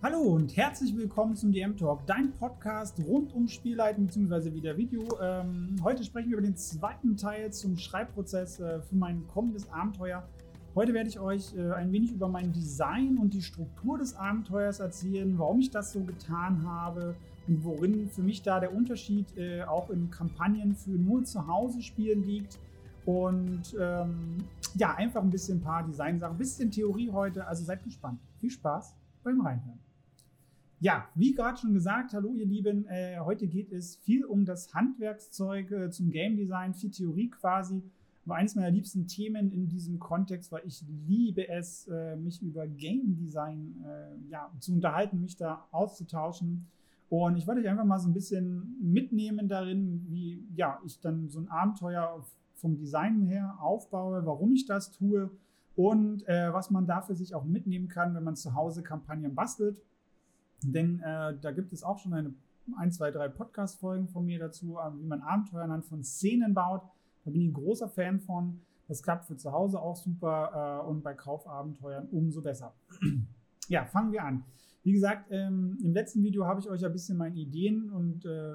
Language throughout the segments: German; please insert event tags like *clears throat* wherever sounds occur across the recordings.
Hallo und herzlich willkommen zum DM Talk, dein Podcast rund um Spielleiten bzw. wieder Video. Ähm, heute sprechen wir über den zweiten Teil zum Schreibprozess äh, für mein kommendes Abenteuer. Heute werde ich euch äh, ein wenig über mein Design und die Struktur des Abenteuers erzählen, warum ich das so getan habe und worin für mich da der Unterschied äh, auch in Kampagnen für nur zu Hause spielen liegt. Und ähm, ja, einfach ein bisschen ein paar Designsachen, ein bisschen Theorie heute. Also seid gespannt. Viel Spaß beim Reinhören. Ja, wie gerade schon gesagt, hallo ihr Lieben, äh, heute geht es viel um das Handwerkszeug äh, zum Game Design, viel Theorie quasi. War eines meiner liebsten Themen in diesem Kontext, weil ich liebe es, äh, mich über Game Design äh, ja, zu unterhalten, mich da auszutauschen. Und ich wollte euch einfach mal so ein bisschen mitnehmen darin, wie ja, ich dann so ein Abenteuer vom Design her aufbaue, warum ich das tue und äh, was man dafür sich auch mitnehmen kann, wenn man zu Hause Kampagnen bastelt. Denn äh, da gibt es auch schon eine, ein, zwei, drei Podcast-Folgen von mir dazu, äh, wie man Abenteuer anhand von Szenen baut. Da bin ich ein großer Fan von. Das klappt für zu Hause auch super äh, und bei Kaufabenteuern umso besser. *clears throat* ja, fangen wir an. Wie gesagt, ähm, im letzten Video habe ich euch ein bisschen meine Ideen und äh,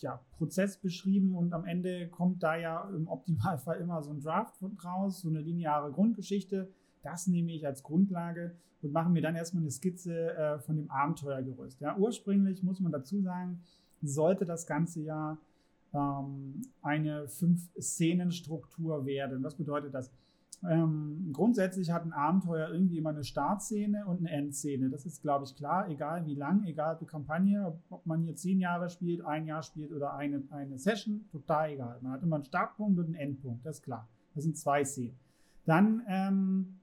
ja, Prozess beschrieben und am Ende kommt da ja im Optimalfall immer so ein Draft raus, so eine lineare Grundgeschichte. Das nehme ich als Grundlage und mache mir dann erstmal eine Skizze äh, von dem Abenteuergerüst. Ja, ursprünglich muss man dazu sagen, sollte das Ganze ja ähm, eine Fünf-Szenen-Struktur werden. Was bedeutet das? Ähm, grundsätzlich hat ein Abenteuer irgendwie immer eine Startszene und eine Endszene. Das ist, glaube ich, klar, egal wie lang, egal die Kampagne, ob man hier zehn Jahre spielt, ein Jahr spielt oder eine, eine Session, total egal. Man hat immer einen Startpunkt und einen Endpunkt, das ist klar. Das sind zwei Szenen. Dann ähm,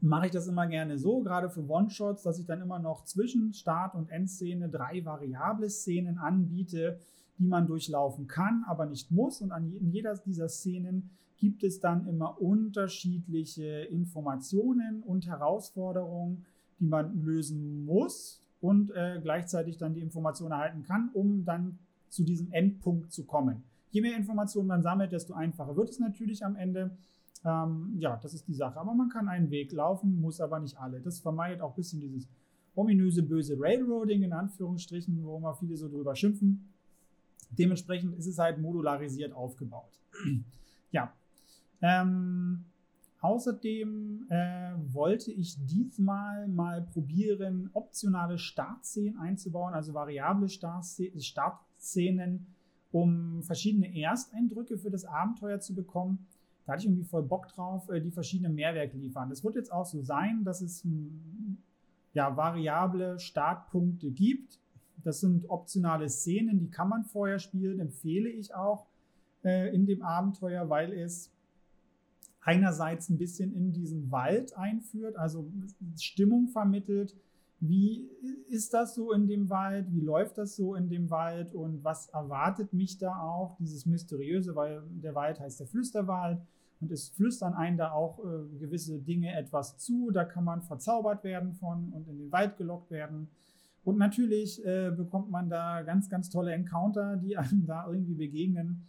mache ich das immer gerne so, gerade für One-Shots, dass ich dann immer noch zwischen Start- und Endszene drei variable Szenen anbiete, die man durchlaufen kann, aber nicht muss. Und an in jeder dieser Szenen gibt es dann immer unterschiedliche Informationen und Herausforderungen, die man lösen muss und äh, gleichzeitig dann die Informationen erhalten kann, um dann zu diesem Endpunkt zu kommen. Je mehr Informationen man sammelt, desto einfacher wird es natürlich am Ende. Ähm, ja, das ist die Sache. Aber man kann einen Weg laufen, muss aber nicht alle. Das vermeidet auch ein bisschen dieses ominöse, böse Railroading in Anführungsstrichen, wo immer viele so drüber schimpfen. Dementsprechend ist es halt modularisiert aufgebaut. *clears throat* ja. Ähm, außerdem äh, wollte ich diesmal mal probieren, optionale Startszenen einzubauen, also variable Startszenen, um verschiedene Ersteindrücke für das Abenteuer zu bekommen. Da hatte ich irgendwie voll Bock drauf, äh, die verschiedenen Mehrwerke liefern. Das wird jetzt auch so sein, dass es hm, ja, variable Startpunkte gibt. Das sind optionale Szenen, die kann man vorher spielen, empfehle ich auch äh, in dem Abenteuer, weil es einerseits ein bisschen in diesen Wald einführt, also Stimmung vermittelt. Wie ist das so in dem Wald? Wie läuft das so in dem Wald? Und was erwartet mich da auch? Dieses Mysteriöse, weil der Wald heißt der Flüsterwald und es flüstern einen da auch äh, gewisse Dinge etwas zu. Da kann man verzaubert werden von und in den Wald gelockt werden. Und natürlich äh, bekommt man da ganz, ganz tolle Encounter, die einem da irgendwie begegnen.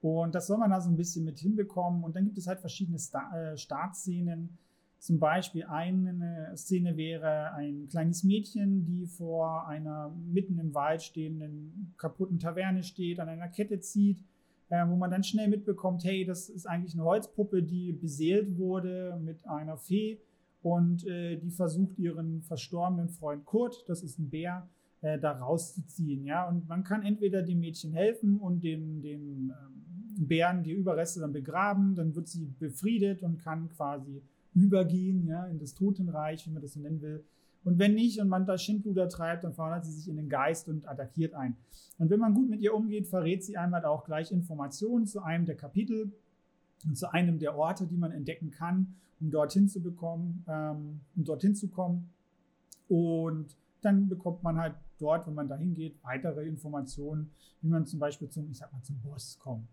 Und das soll man da so ein bisschen mit hinbekommen. Und dann gibt es halt verschiedene Star äh, Startszenen. Zum Beispiel eine Szene wäre ein kleines Mädchen, die vor einer mitten im Wald stehenden kaputten Taverne steht, an einer Kette zieht äh, wo man dann schnell mitbekommt, hey, das ist eigentlich eine Holzpuppe, die beseelt wurde mit einer Fee und äh, die versucht ihren verstorbenen Freund Kurt, das ist ein Bär, äh, da rauszuziehen. Ja? Und man kann entweder dem Mädchen helfen und den, den ähm, Bären die Überreste dann begraben, dann wird sie befriedet und kann quasi übergehen ja, in das Totenreich, wie man das so nennen will. Und wenn nicht und man da Schindluder treibt, dann verwandelt sie sich in den Geist und attackiert einen. Und wenn man gut mit ihr umgeht, verrät sie einmal auch gleich Informationen zu einem der Kapitel und zu einem der Orte, die man entdecken kann, um dorthin zu bekommen, ähm, um dorthin zu kommen. Und dann bekommt man halt dort, wenn man da hingeht, weitere Informationen, wie man zum Beispiel zum, ich sag mal, zum Boss kommt.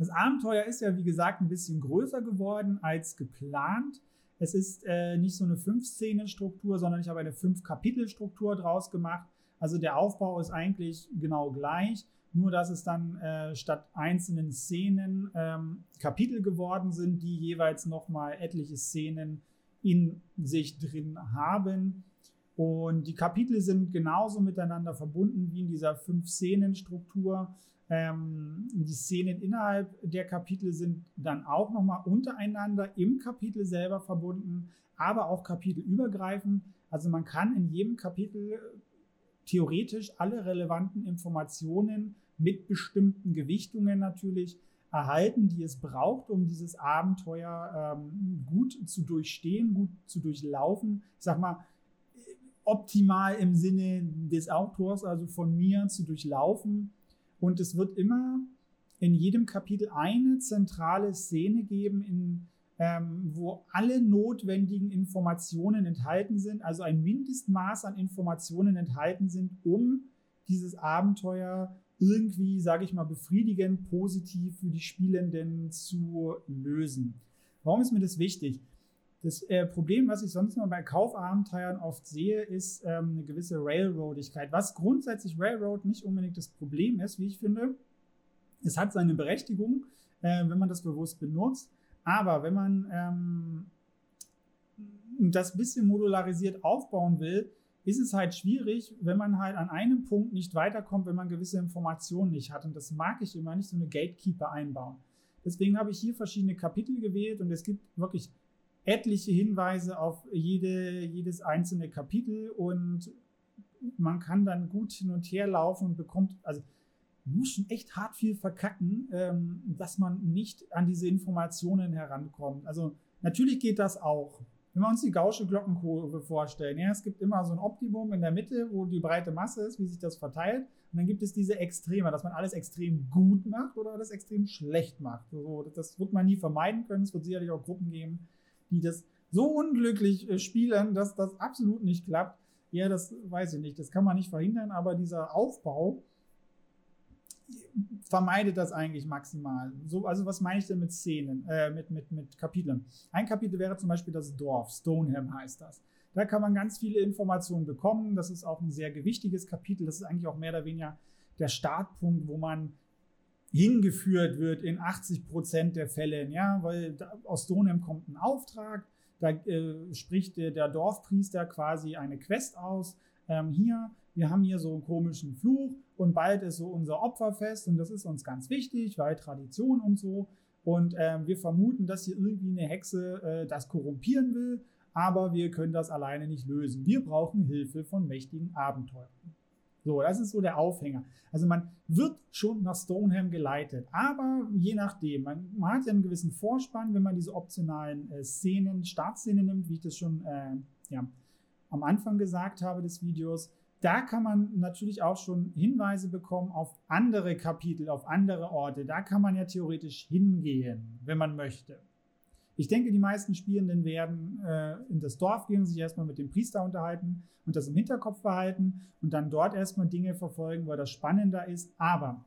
Das Abenteuer ist ja, wie gesagt, ein bisschen größer geworden als geplant. Es ist äh, nicht so eine Fünf-Szenen-Struktur, sondern ich habe eine Fünf-Kapitel-Struktur draus gemacht. Also der Aufbau ist eigentlich genau gleich, nur dass es dann äh, statt einzelnen Szenen ähm, Kapitel geworden sind, die jeweils nochmal etliche Szenen in sich drin haben. Und die Kapitel sind genauso miteinander verbunden wie in dieser Fünf-Szenen-Struktur. Ähm, die Szenen innerhalb der Kapitel sind dann auch nochmal untereinander im Kapitel selber verbunden, aber auch kapitelübergreifend. Also man kann in jedem Kapitel theoretisch alle relevanten Informationen mit bestimmten Gewichtungen natürlich erhalten, die es braucht, um dieses Abenteuer ähm, gut zu durchstehen, gut zu durchlaufen. Ich sag mal, optimal im Sinne des Autors, also von mir, zu durchlaufen. Und es wird immer in jedem Kapitel eine zentrale Szene geben, in, ähm, wo alle notwendigen Informationen enthalten sind, also ein Mindestmaß an Informationen enthalten sind, um dieses Abenteuer irgendwie, sage ich mal, befriedigend, positiv für die Spielenden zu lösen. Warum ist mir das wichtig? Das äh, Problem, was ich sonst noch bei Kaufabenteuern oft sehe, ist ähm, eine gewisse Railroadigkeit. Was grundsätzlich Railroad nicht unbedingt das Problem ist, wie ich finde. Es hat seine Berechtigung, äh, wenn man das bewusst benutzt. Aber wenn man ähm, das bisschen modularisiert aufbauen will, ist es halt schwierig, wenn man halt an einem Punkt nicht weiterkommt, wenn man gewisse Informationen nicht hat. Und das mag ich immer nicht, so eine Gatekeeper einbauen. Deswegen habe ich hier verschiedene Kapitel gewählt und es gibt wirklich etliche Hinweise auf jede, jedes einzelne Kapitel und man kann dann gut hin und her laufen und bekommt, also muss schon echt hart viel verkacken, ähm, dass man nicht an diese Informationen herankommt. Also natürlich geht das auch. Wenn wir uns die Gaußsche Glockenkurve vorstellen, ja, es gibt immer so ein Optimum in der Mitte, wo die breite Masse ist, wie sich das verteilt. Und dann gibt es diese Extreme, dass man alles extrem gut macht oder alles extrem schlecht macht. So, das wird man nie vermeiden können. Es wird sicherlich auch Gruppen geben, die das so unglücklich äh, spielen, dass das absolut nicht klappt. Ja, das weiß ich nicht. Das kann man nicht verhindern, aber dieser Aufbau vermeidet das eigentlich maximal. So, also was meine ich denn mit Szenen, äh, mit, mit, mit Kapiteln? Ein Kapitel wäre zum Beispiel das Dorf, Stoneham heißt das. Da kann man ganz viele Informationen bekommen. Das ist auch ein sehr gewichtiges Kapitel. Das ist eigentlich auch mehr oder weniger der Startpunkt, wo man hingeführt wird in 80 Prozent der Fälle, ja, weil da, aus Stoneham kommt ein Auftrag, da äh, spricht der, der, Dorfpriester quasi eine Quest aus. Ähm, hier, wir haben hier so einen komischen Fluch und bald ist so unser Opferfest und das ist uns ganz wichtig, weil Tradition und so. Und ähm, wir vermuten, dass hier irgendwie eine Hexe äh, das korrumpieren will, aber wir können das alleine nicht lösen. Wir brauchen Hilfe von mächtigen Abenteurern. So, das ist so der Aufhänger. Also man wird schon nach Stoneham geleitet, aber je nachdem, man, man hat ja einen gewissen Vorspann, wenn man diese optionalen äh, Szenen, Startszenen nimmt, wie ich das schon äh, ja, am Anfang gesagt habe des Videos. Da kann man natürlich auch schon Hinweise bekommen auf andere Kapitel, auf andere Orte. Da kann man ja theoretisch hingehen, wenn man möchte. Ich denke, die meisten Spielenden werden äh, in das Dorf gehen, sich erstmal mit dem Priester unterhalten und das im Hinterkopf behalten und dann dort erstmal Dinge verfolgen, weil das spannender ist. Aber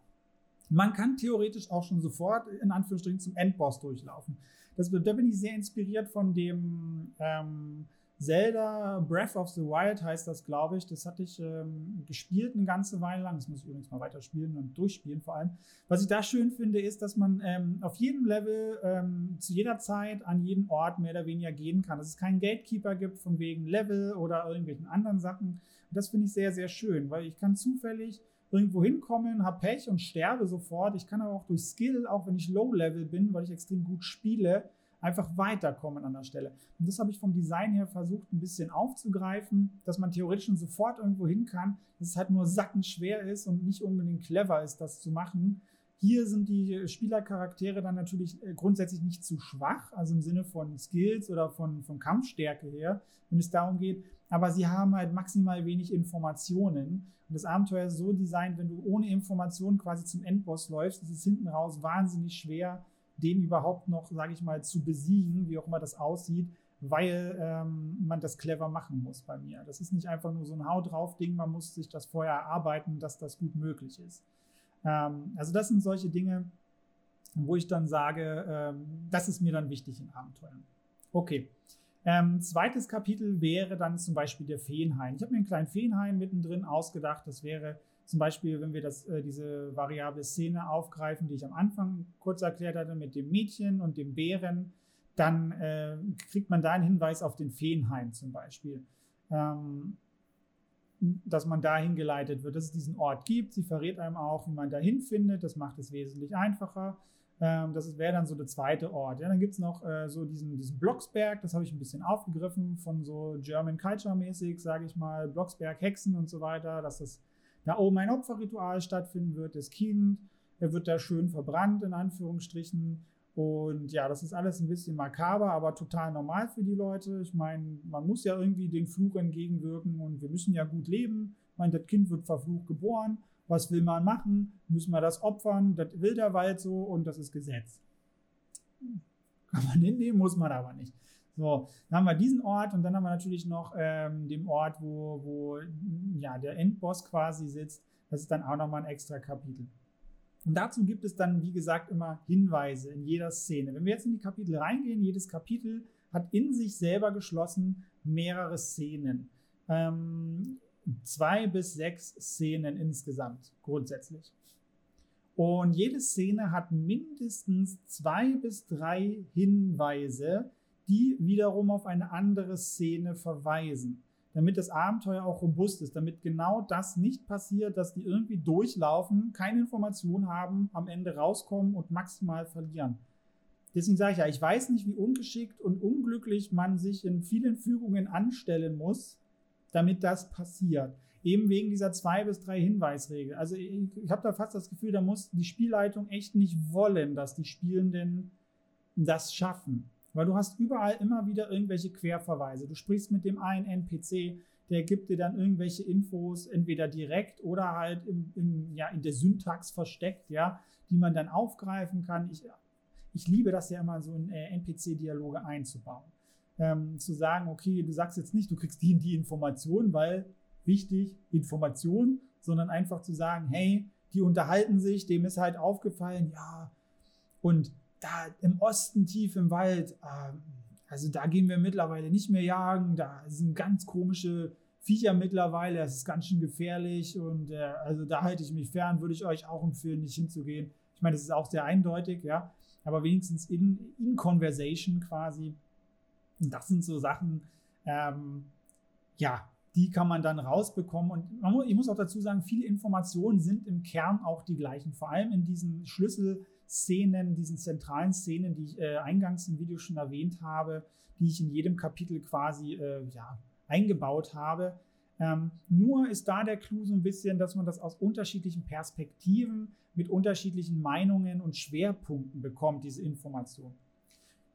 man kann theoretisch auch schon sofort in Anführungsstrichen zum Endboss durchlaufen. Das, da bin ich sehr inspiriert von dem ähm, Zelda Breath of the Wild heißt das, glaube ich. Das hatte ich ähm, gespielt eine ganze Weile lang. Das muss ich übrigens mal weiterspielen und durchspielen vor allem. Was ich da schön finde, ist, dass man ähm, auf jedem Level ähm, zu jeder Zeit an jeden Ort mehr oder weniger gehen kann. Dass es keinen Gatekeeper gibt von wegen Level oder irgendwelchen anderen Sachen. Und das finde ich sehr, sehr schön, weil ich kann zufällig irgendwo hinkommen, habe Pech und sterbe sofort. Ich kann aber auch durch Skill, auch wenn ich Low-Level bin, weil ich extrem gut spiele, einfach weiterkommen an der Stelle. Und das habe ich vom Design her versucht, ein bisschen aufzugreifen, dass man theoretisch schon sofort irgendwo hin kann, dass es halt nur sackenschwer ist und nicht unbedingt clever ist, das zu machen. Hier sind die Spielercharaktere dann natürlich äh, grundsätzlich nicht zu schwach, also im Sinne von Skills oder von, von Kampfstärke her, wenn es darum geht. Aber sie haben halt maximal wenig Informationen. Und das Abenteuer ist so designt, wenn du ohne Informationen quasi zum Endboss läufst, ist es hinten raus wahnsinnig schwer, den überhaupt noch, sage ich mal, zu besiegen, wie auch immer das aussieht, weil ähm, man das clever machen muss bei mir. Das ist nicht einfach nur so ein Hau drauf Ding, man muss sich das vorher erarbeiten, dass das gut möglich ist. Ähm, also das sind solche Dinge, wo ich dann sage, ähm, das ist mir dann wichtig in Abenteuern. Okay. Ähm, zweites Kapitel wäre dann zum Beispiel der Feenhain. Ich habe mir einen kleinen Feenhain mittendrin ausgedacht. Das wäre zum Beispiel, wenn wir das, äh, diese variable Szene aufgreifen, die ich am Anfang kurz erklärt hatte, mit dem Mädchen und dem Bären, dann äh, kriegt man da einen Hinweis auf den Feenhain zum Beispiel. Ähm, dass man dahin geleitet wird, dass es diesen Ort gibt. Sie verrät einem auch, wie man dahin findet. Das macht es wesentlich einfacher. Ähm, das wäre dann so der zweite Ort. Ja, dann gibt es noch äh, so diesen, diesen Blocksberg, das habe ich ein bisschen aufgegriffen von so German Culture mäßig, sage ich mal, Blocksberg, Hexen und so weiter, dass das da oben ein Opferritual stattfinden wird. Das Kind, er wird da schön verbrannt, in Anführungsstrichen. Und ja, das ist alles ein bisschen makaber, aber total normal für die Leute. Ich meine, man muss ja irgendwie den Fluch entgegenwirken und wir müssen ja gut leben. Ich meine, das Kind wird verflucht geboren. Was will man machen? Müssen wir das opfern? Das will der Wald so und das ist Gesetz. Kann man hinnehmen, muss man aber nicht. So, dann haben wir diesen Ort und dann haben wir natürlich noch ähm, den Ort, wo, wo ja, der Endboss quasi sitzt. Das ist dann auch nochmal ein extra Kapitel. Und dazu gibt es dann, wie gesagt, immer Hinweise in jeder Szene. Wenn wir jetzt in die Kapitel reingehen, jedes Kapitel hat in sich selber geschlossen mehrere Szenen. Ähm, zwei bis sechs Szenen insgesamt grundsätzlich. Und jede Szene hat mindestens zwei bis drei Hinweise, die wiederum auf eine andere Szene verweisen damit das Abenteuer auch robust ist, damit genau das nicht passiert, dass die irgendwie durchlaufen, keine Information haben, am Ende rauskommen und maximal verlieren. Deswegen sage ich ja, ich weiß nicht, wie ungeschickt und unglücklich man sich in vielen Fügungen anstellen muss, damit das passiert. Eben wegen dieser zwei bis drei Hinweisregel. Also ich, ich habe da fast das Gefühl, da muss die Spielleitung echt nicht wollen, dass die Spielenden das schaffen. Weil du hast überall immer wieder irgendwelche Querverweise. Du sprichst mit dem einen NPC, der gibt dir dann irgendwelche Infos, entweder direkt oder halt im, im, ja, in der Syntax versteckt, ja, die man dann aufgreifen kann. Ich, ich liebe das ja immer so in äh, NPC-Dialoge einzubauen. Ähm, zu sagen, okay, du sagst jetzt nicht, du kriegst die und die Information, weil wichtig, Information, sondern einfach zu sagen, hey, die unterhalten sich, dem ist halt aufgefallen, ja, und da im Osten tief im Wald, äh, also da gehen wir mittlerweile nicht mehr jagen, da sind ganz komische Viecher mittlerweile, das ist ganz schön gefährlich und äh, also da halte ich mich fern, würde ich euch auch empfehlen, nicht hinzugehen. Ich meine, das ist auch sehr eindeutig, ja, aber wenigstens in, in Conversation quasi. Und das sind so Sachen, ähm, ja, die kann man dann rausbekommen. Und muss, ich muss auch dazu sagen, viele Informationen sind im Kern auch die gleichen, vor allem in diesen Schlüssel- Szenen, diesen zentralen Szenen, die ich äh, eingangs im Video schon erwähnt habe, die ich in jedem Kapitel quasi äh, ja, eingebaut habe. Ähm, nur ist da der Clou so ein bisschen, dass man das aus unterschiedlichen Perspektiven mit unterschiedlichen Meinungen und Schwerpunkten bekommt, diese Information.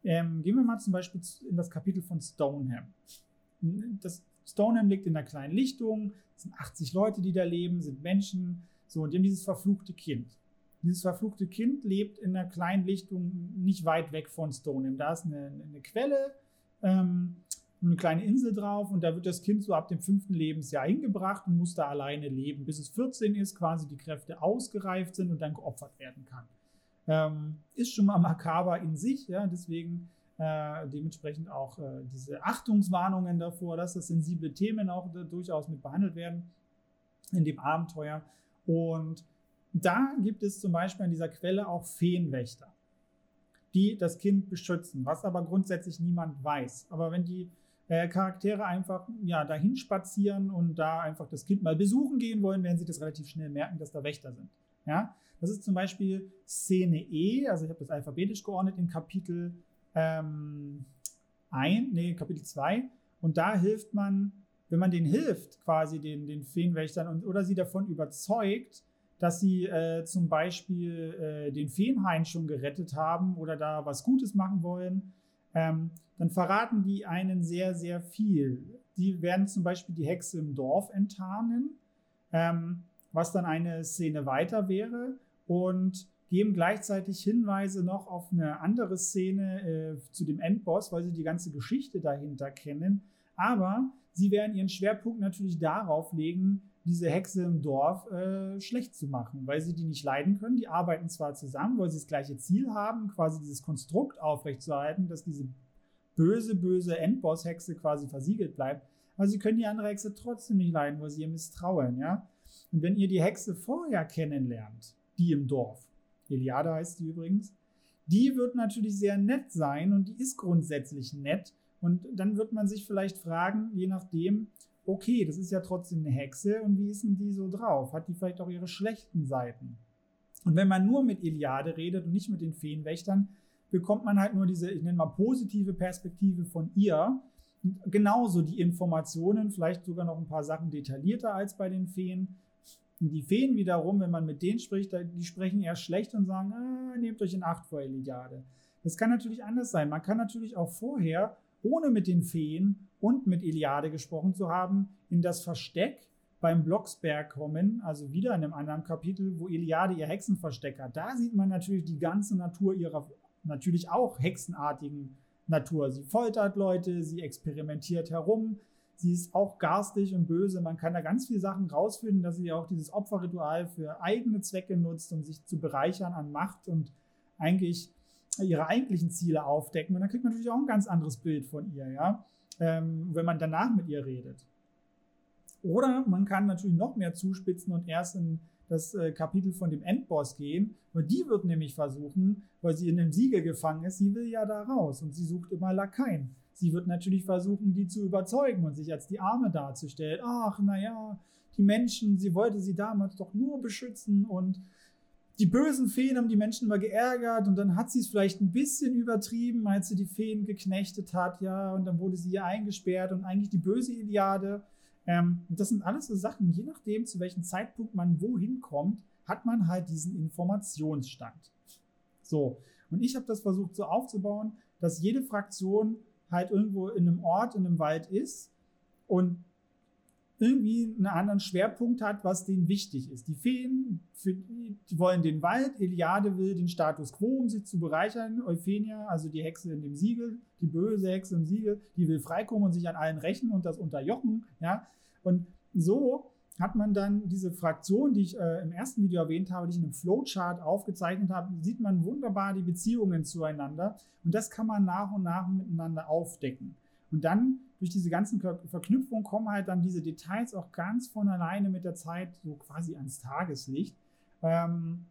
Ähm, gehen wir mal zum Beispiel in das Kapitel von Stoneham. Das Stoneham liegt in einer kleinen Lichtung, es sind 80 Leute, die da leben, sind Menschen, so, und die haben dieses verfluchte Kind. Dieses verfluchte Kind lebt in einer kleinen Lichtung nicht weit weg von Stoneham. Da ist eine, eine Quelle, ähm, eine kleine Insel drauf und da wird das Kind so ab dem fünften Lebensjahr hingebracht und muss da alleine leben, bis es 14 ist, quasi die Kräfte ausgereift sind und dann geopfert werden kann. Ähm, ist schon mal makaber in sich, ja, deswegen äh, dementsprechend auch äh, diese Achtungswarnungen davor, dass das sensible Themen auch durchaus mit behandelt werden in dem Abenteuer. Und da gibt es zum Beispiel an dieser Quelle auch Feenwächter, die das Kind beschützen, was aber grundsätzlich niemand weiß. Aber wenn die äh, Charaktere einfach ja, dahin spazieren und da einfach das Kind mal besuchen gehen wollen, werden sie das relativ schnell merken, dass da Wächter sind. Ja? Das ist zum Beispiel Szene E, also ich habe das alphabetisch geordnet in Kapitel ähm, 1, nee, Kapitel 2. Und da hilft man, wenn man denen hilft, quasi den, den Feenwächtern und, oder sie davon überzeugt, dass sie äh, zum Beispiel äh, den Feenhain schon gerettet haben oder da was Gutes machen wollen, ähm, dann verraten die einen sehr, sehr viel. Die werden zum Beispiel die Hexe im Dorf enttarnen, ähm, was dann eine Szene weiter wäre und geben gleichzeitig Hinweise noch auf eine andere Szene äh, zu dem Endboss, weil sie die ganze Geschichte dahinter kennen. Aber sie werden ihren Schwerpunkt natürlich darauf legen, diese Hexe im Dorf äh, schlecht zu machen, weil sie die nicht leiden können. Die arbeiten zwar zusammen, weil sie das gleiche Ziel haben, quasi dieses Konstrukt aufrechtzuerhalten, dass diese böse, böse Endboss-Hexe quasi versiegelt bleibt, aber sie können die andere Hexe trotzdem nicht leiden, weil sie ihr misstrauen, ja. Und wenn ihr die Hexe vorher kennenlernt, die im Dorf, Eliade heißt die übrigens, die wird natürlich sehr nett sein und die ist grundsätzlich nett. Und dann wird man sich vielleicht fragen, je nachdem, okay, das ist ja trotzdem eine Hexe und wie ist denn die so drauf? Hat die vielleicht auch ihre schlechten Seiten? Und wenn man nur mit Iliade redet und nicht mit den Feenwächtern, bekommt man halt nur diese, ich nenne mal, positive Perspektive von ihr. Und genauso die Informationen, vielleicht sogar noch ein paar Sachen detaillierter als bei den Feen. Und die Feen wiederum, wenn man mit denen spricht, die sprechen eher schlecht und sagen, ah, nehmt euch in Acht vor Iliade. Das kann natürlich anders sein. Man kann natürlich auch vorher, ohne mit den Feen und mit Iliade gesprochen zu haben, in das Versteck beim Blocksberg kommen, also wieder in einem anderen Kapitel, wo Iliade ihr Hexenversteck hat. Da sieht man natürlich die ganze Natur ihrer natürlich auch hexenartigen Natur. Sie foltert Leute, sie experimentiert herum, sie ist auch garstig und böse. Man kann da ganz viele Sachen rausfinden, dass sie auch dieses Opferritual für eigene Zwecke nutzt, um sich zu bereichern an Macht und eigentlich ihre eigentlichen Ziele aufdecken. Und dann kriegt man natürlich auch ein ganz anderes Bild von ihr, ja, ähm, wenn man danach mit ihr redet. Oder man kann natürlich noch mehr zuspitzen und erst in das äh, Kapitel von dem Endboss gehen. Und die wird nämlich versuchen, weil sie in einem Siegel gefangen ist, sie will ja da raus und sie sucht immer Lakaien. Sie wird natürlich versuchen, die zu überzeugen und sich als die Arme darzustellen. Ach, naja, die Menschen, sie wollte sie damals doch nur beschützen und die bösen Feen haben die Menschen immer geärgert und dann hat sie es vielleicht ein bisschen übertrieben, als sie die Feen geknechtet hat, ja, und dann wurde sie hier eingesperrt und eigentlich die böse Iliade ähm, das sind alles so Sachen, je nachdem, zu welchem Zeitpunkt man wohin kommt, hat man halt diesen Informationsstand. So, und ich habe das versucht so aufzubauen, dass jede Fraktion halt irgendwo in einem Ort, in einem Wald ist und irgendwie einen anderen Schwerpunkt hat, was denen wichtig ist. Die Feen, für, die wollen den Wald, Eliade will den Status quo, um sich zu bereichern. Euphenia, also die Hexe in dem Siegel, die böse Hexe im Siegel, die will freikommen und sich an allen rächen und das unterjochen. Ja? Und so hat man dann diese Fraktion, die ich äh, im ersten Video erwähnt habe, die ich in einem Flowchart aufgezeichnet habe, sieht man wunderbar die Beziehungen zueinander. Und das kann man nach und nach miteinander aufdecken. Und dann durch diese ganzen Verknüpfungen kommen halt dann diese Details auch ganz von alleine mit der Zeit so quasi ans Tageslicht. Ähm,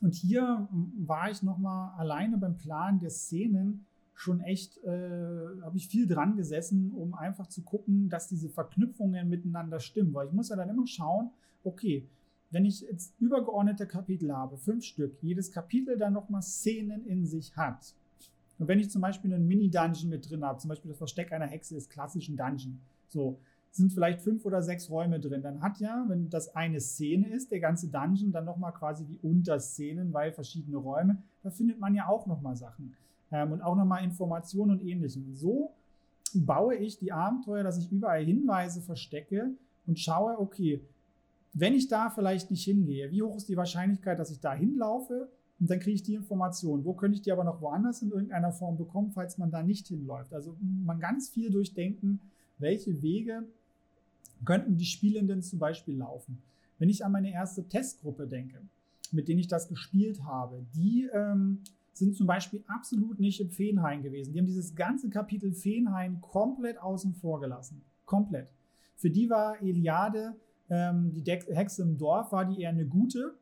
und hier war ich nochmal alleine beim Plan der Szenen schon echt, äh, habe ich viel dran gesessen, um einfach zu gucken, dass diese Verknüpfungen miteinander stimmen. Weil ich muss ja dann immer schauen, okay, wenn ich jetzt übergeordnete Kapitel habe, fünf Stück, jedes Kapitel dann nochmal Szenen in sich hat, und wenn ich zum Beispiel einen Mini-Dungeon mit drin habe, zum Beispiel das Versteck einer Hexe ist klassisch ein Dungeon, so, sind vielleicht fünf oder sechs Räume drin, dann hat ja, wenn das eine Szene ist, der ganze Dungeon dann nochmal quasi wie Unterszenen, weil verschiedene Räume, da findet man ja auch nochmal Sachen ähm, und auch nochmal Informationen und ähnlichem. Und so baue ich die Abenteuer, dass ich überall Hinweise verstecke und schaue, okay, wenn ich da vielleicht nicht hingehe, wie hoch ist die Wahrscheinlichkeit, dass ich da hinlaufe? Und dann kriege ich die Information. Wo könnte ich die aber noch woanders in irgendeiner Form bekommen, falls man da nicht hinläuft? Also man ganz viel durchdenken, welche Wege könnten die Spielenden zum Beispiel laufen. Wenn ich an meine erste Testgruppe denke, mit denen ich das gespielt habe, die ähm, sind zum Beispiel absolut nicht im Feenhain gewesen. Die haben dieses ganze Kapitel Feenhain komplett außen vor gelassen. Komplett. Für die war Eliade, ähm, die Hexe im Dorf, war die eher eine gute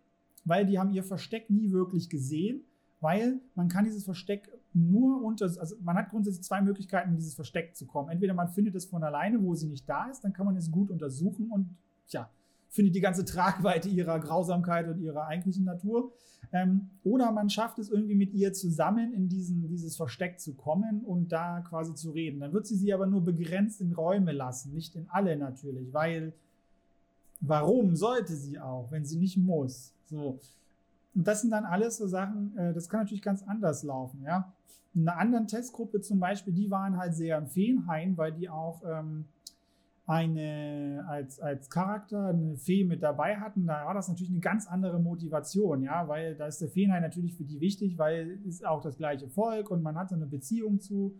weil die haben ihr Versteck nie wirklich gesehen, weil man kann dieses Versteck nur unter, also man hat grundsätzlich zwei Möglichkeiten, in dieses Versteck zu kommen. Entweder man findet es von alleine, wo sie nicht da ist, dann kann man es gut untersuchen und ja, findet die ganze *laughs* Tragweite ihrer Grausamkeit und ihrer eigentlichen Natur. Ähm, oder man schafft es irgendwie mit ihr zusammen in diesen, dieses Versteck zu kommen und da quasi zu reden. Dann wird sie sie aber nur begrenzt in Räume lassen, nicht in alle natürlich, weil warum sollte sie auch, wenn sie nicht muss? So. Und das sind dann alles so Sachen, äh, das kann natürlich ganz anders laufen, ja. In einer anderen Testgruppe zum Beispiel, die waren halt sehr im Feenhain, weil die auch ähm, eine als, als Charakter eine Fee mit dabei hatten, da war das natürlich eine ganz andere Motivation, ja, weil da ist der Feenhain natürlich für die wichtig, weil es auch das gleiche Volk und man hatte eine Beziehung zu.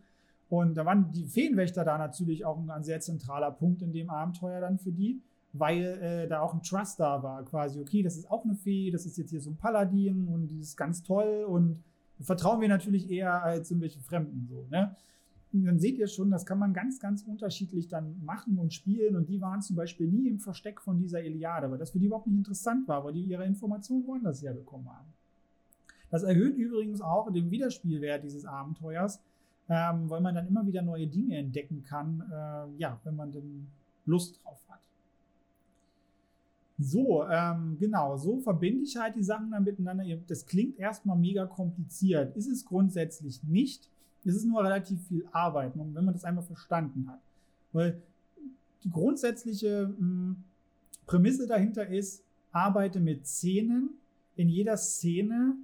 Und da waren die Feenwächter da natürlich auch ein, ein sehr zentraler Punkt in dem Abenteuer dann für die weil äh, da auch ein Trust da war, quasi, okay, das ist auch eine Fee, das ist jetzt hier so ein Paladin und die ist ganz toll und vertrauen wir natürlich eher als irgendwelche Fremden so, ne? Und dann seht ihr schon, das kann man ganz, ganz unterschiedlich dann machen und spielen. Und die waren zum Beispiel nie im Versteck von dieser Iliade, weil das für die überhaupt nicht interessant war, weil die ihre Informationen woanders herbekommen haben. Das erhöht übrigens auch den Wiederspielwert dieses Abenteuers, ähm, weil man dann immer wieder neue Dinge entdecken kann, äh, ja, wenn man denn Lust drauf hat. So, ähm, genau, so verbinde ich halt die Sachen dann miteinander. Das klingt erstmal mega kompliziert, ist es grundsätzlich nicht. Es ist nur relativ viel Arbeit, wenn man das einmal verstanden hat. Weil die grundsätzliche mh, hm, Prämisse dahinter ist, arbeite mit Szenen. In jeder Szene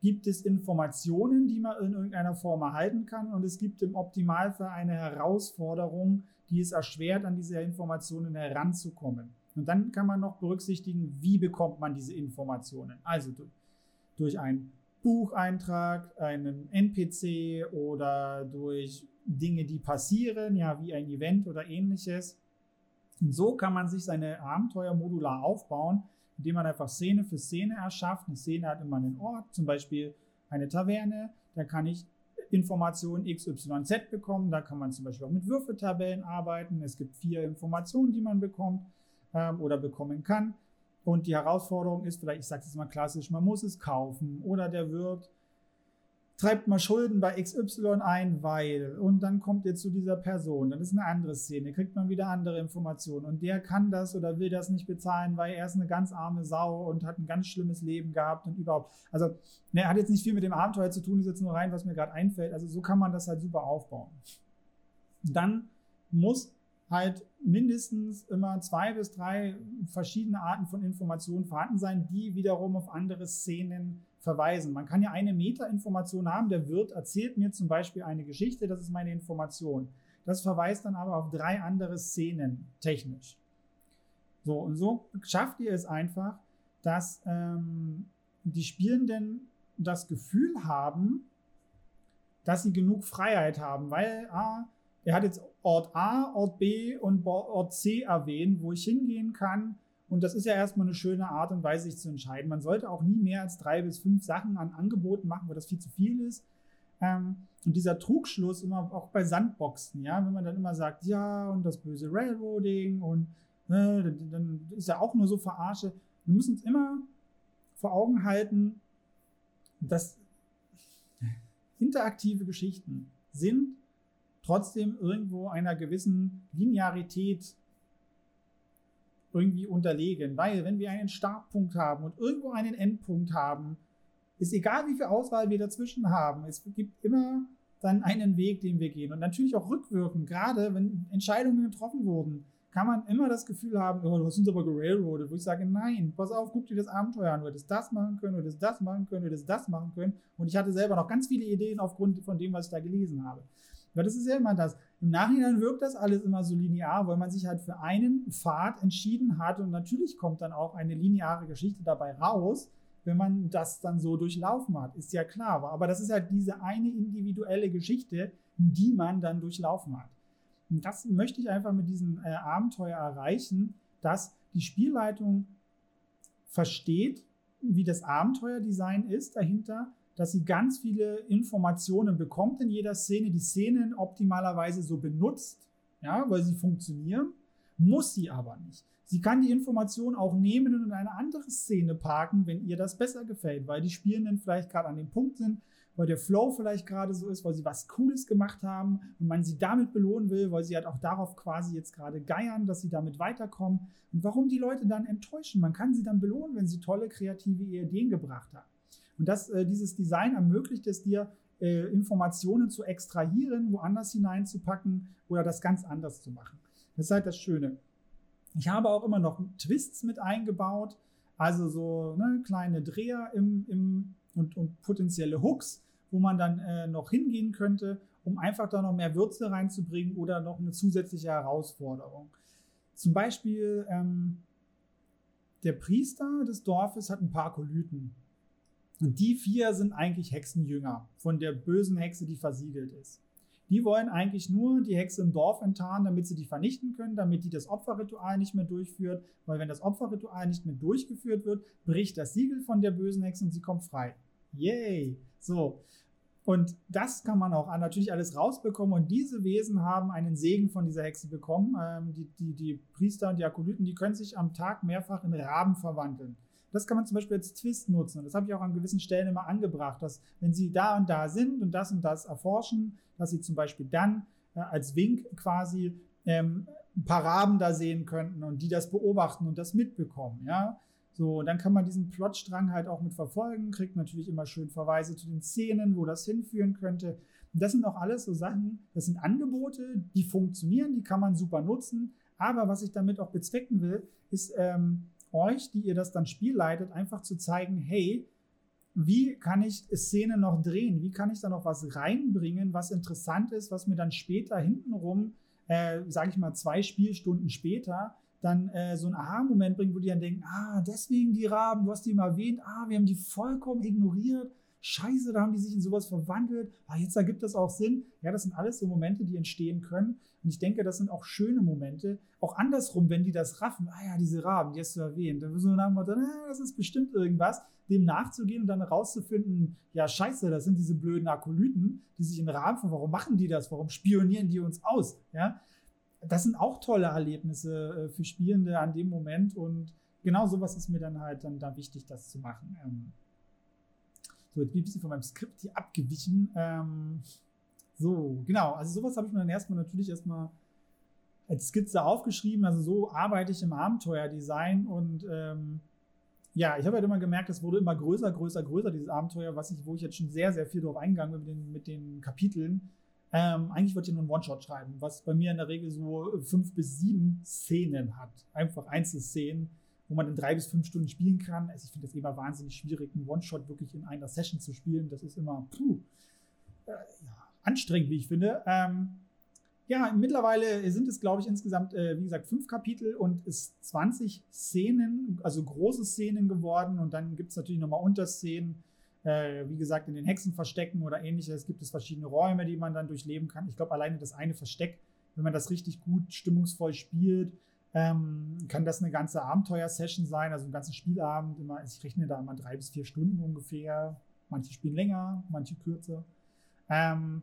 gibt es Informationen, die man in irgendeiner Form erhalten kann und es gibt im Optimalfall eine Herausforderung, die es erschwert, an diese Informationen heranzukommen. Und dann kann man noch berücksichtigen, wie bekommt man diese Informationen. Also durch einen Bucheintrag, einen NPC oder durch Dinge, die passieren, ja, wie ein Event oder ähnliches. Und so kann man sich seine Abenteuer modular aufbauen, indem man einfach Szene für Szene erschafft. Eine Szene hat immer einen Ort, zum Beispiel eine Taverne. Da kann ich Informationen XYZ bekommen. Da kann man zum Beispiel auch mit Würfeltabellen arbeiten. Es gibt vier Informationen, die man bekommt ähm, oder bekommen kann. Und die Herausforderung ist vielleicht, ich sage es mal klassisch, man muss es kaufen oder der Wirt treibt mal Schulden bei XY ein, weil und dann kommt ihr zu dieser Person, dann ist eine andere Szene, kriegt man wieder andere Informationen und der kann das oder will das nicht bezahlen, weil er ist eine ganz arme Sau und hat ein ganz schlimmes Leben gehabt und überhaupt. Also, ne, hat jetzt nicht viel mit dem Abenteuer zu tun, ist jetzt nur rein, was mir gerade einfällt. Also so kann man das halt super aufbauen. Dann muss halt mindestens immer zwei bis drei verschiedene Arten von Informationen vorhanden sein, die wiederum auf andere Szenen verweisen. Man kann ja eine Metainformation haben, der Wirt erzählt mir zum Beispiel eine Geschichte, das ist meine Information. Das verweist dann aber auf drei andere Szenen technisch. So, und so schafft ihr es einfach, dass ähm, die Spielenden das Gefühl haben, dass sie genug Freiheit haben, weil ah, er hat jetzt Ort A, Ort B und Ort C erwähnt, wo ich hingehen kann. Und das ist ja erstmal eine schöne Art und Weise, sich zu entscheiden. Man sollte auch nie mehr als drei bis fünf Sachen an Angeboten machen, weil das viel zu viel ist. Ähm, und dieser Trugschluss immer auch bei Sandboxen, ja, wenn man dann immer sagt, ja, und das böse Railroading und äh, dann, dann ist ja auch nur so verarsche. Wir müssen uns immer vor Augen halten, dass *laughs* interaktive Geschichten sind trotzdem irgendwo einer gewissen Linearität irgendwie unterlegen. Weil wenn wir einen Startpunkt haben und irgendwo einen Endpunkt haben, ist egal, wie viel Auswahl wir dazwischen haben, es gibt immer dann einen Weg, den wir gehen. Und natürlich auch rückwirkend, gerade wenn Entscheidungen getroffen wurden, kann man immer das Gefühl haben, oh, du hast uns aber gerailroadet, wo ich sage, nein, pass auf, guck dir das Abenteuer an, du hättest das machen können, du hättest das machen können, du hättest das machen können. Und ich hatte selber noch ganz viele Ideen aufgrund von dem, was ich da gelesen habe. Weil das ist ja immer das. Im Nachhinein wirkt das alles immer so linear, weil man sich halt für einen Pfad entschieden hat und natürlich kommt dann auch eine lineare Geschichte dabei raus, wenn man das dann so durchlaufen hat. Ist ja klar. Aber das ist halt diese eine individuelle Geschichte, die man dann durchlaufen hat. Und das möchte ich einfach mit diesem äh, Abenteuer erreichen, dass die Spielleitung versteht, wie das Abenteuerdesign ist dahinter, dass sie ganz viele Informationen bekommt in jeder Szene, die Szenen optimalerweise so benutzt, ja, weil sie funktionieren, muss sie aber nicht. Sie kann die Information auch nehmen und in eine andere Szene parken, wenn ihr das besser gefällt, weil die Spielenden vielleicht gerade an dem Punkt sind, weil der Flow vielleicht gerade so ist, weil sie was Cooles gemacht haben und man sie damit belohnen will, weil sie halt auch darauf quasi jetzt gerade geiern, dass sie damit weiterkommen. Und warum die Leute dann enttäuschen? Man kann sie dann belohnen, wenn sie tolle kreative Ideen gebracht haben. Und das, äh, dieses Design ermöglicht es dir, äh, Informationen zu extrahieren, woanders hineinzupacken oder das ganz anders zu machen. Das ist halt das Schöne. Ich habe auch immer noch Twists mit eingebaut, also so ne, kleine Dreher im, im, und, und potenzielle Hooks, wo man dann äh, noch hingehen könnte, um einfach da noch mehr Würze reinzubringen oder noch eine zusätzliche Herausforderung. Zum Beispiel ähm, der Priester des Dorfes hat ein paar Kolyten und die vier sind eigentlich Hexenjünger von der bösen Hexe, die versiegelt ist. Die wollen eigentlich nur die Hexe im Dorf enttarnen, damit sie die vernichten können, damit die das Opferritual nicht mehr durchführt. Weil wenn das Opferritual nicht mehr durchgeführt wird, bricht das Siegel von der bösen Hexe und sie kommt frei. Yay! So. Und das kann man auch natürlich alles rausbekommen. Und diese Wesen haben einen Segen von dieser Hexe bekommen. Ähm, die, die, die Priester und die Akolyten, die können sich am Tag mehrfach in Raben verwandeln. Das kann man zum Beispiel als Twist nutzen. Und das habe ich auch an gewissen Stellen immer angebracht, dass wenn Sie da und da sind und das und das erforschen, dass Sie zum Beispiel dann äh, als Wink quasi ähm, ein paar Raben da sehen könnten und die das beobachten und das mitbekommen. Ja, so, und dann kann man diesen Plotstrang halt auch mit verfolgen, kriegt natürlich immer schön Verweise zu den Szenen, wo das hinführen könnte. Und das sind auch alles so Sachen, das sind Angebote, die funktionieren, die kann man super nutzen. Aber was ich damit auch bezwecken will, ist ähm, euch, die ihr das dann spielleitet, einfach zu zeigen, hey, wie kann ich Szene noch drehen? Wie kann ich da noch was reinbringen, was interessant ist, was mir dann später hintenrum, äh, sage ich mal, zwei Spielstunden später, dann äh, so einen Aha-Moment bringt, wo die dann denken, ah, deswegen die Raben, du hast die mal erwähnt, ah, wir haben die vollkommen ignoriert. Scheiße, da haben die sich in sowas verwandelt. Ah, jetzt ergibt das auch Sinn. Ja, das sind alles so Momente, die entstehen können. Und ich denke, das sind auch schöne Momente. Auch andersrum, wenn die das raffen, ah ja, diese Raben, die hast du erwähnt, dann so nach dem Motto, ah, das ist bestimmt irgendwas, dem nachzugehen und dann herauszufinden, ja, scheiße, das sind diese blöden Akolyten, die sich in Raben von, warum machen die das? Warum spionieren die uns aus? Ja, das sind auch tolle Erlebnisse äh, für Spielende an dem Moment und genau sowas ist mir dann halt dann da wichtig, das zu machen. So, jetzt bin ich ein bisschen von meinem Skript hier abgewichen. Ähm so, genau, also sowas habe ich mir dann erstmal natürlich erstmal als Skizze aufgeschrieben. Also so arbeite ich im Abenteuerdesign und ähm, ja, ich habe halt immer gemerkt, es wurde immer größer, größer, größer, dieses Abenteuer, was ich, wo ich jetzt schon sehr, sehr viel drauf eingegangen bin mit den, mit den Kapiteln. Ähm, eigentlich wollte ich nur einen One-Shot schreiben, was bei mir in der Regel so fünf bis sieben Szenen hat. Einfach Einzelszenen, wo man in drei bis fünf Stunden spielen kann. Also ich finde das immer wahnsinnig schwierig, einen One-Shot wirklich in einer Session zu spielen. Das ist immer puh, äh, ja, anstrengend, wie ich finde. Ähm, ja, mittlerweile sind es, glaube ich, insgesamt, äh, wie gesagt, fünf Kapitel und es 20 Szenen, also große Szenen geworden. Und dann gibt es natürlich nochmal Unterszenen äh, wie gesagt, in den Hexenverstecken oder ähnliches gibt es verschiedene Räume, die man dann durchleben kann. Ich glaube, alleine das eine Versteck, wenn man das richtig gut stimmungsvoll spielt, ähm, kann das eine ganze Abenteuer-Session sein, also einen ganzen Spielabend. Immer, ich rechne da immer drei bis vier Stunden ungefähr. Manche spielen länger, manche kürzer. Ähm,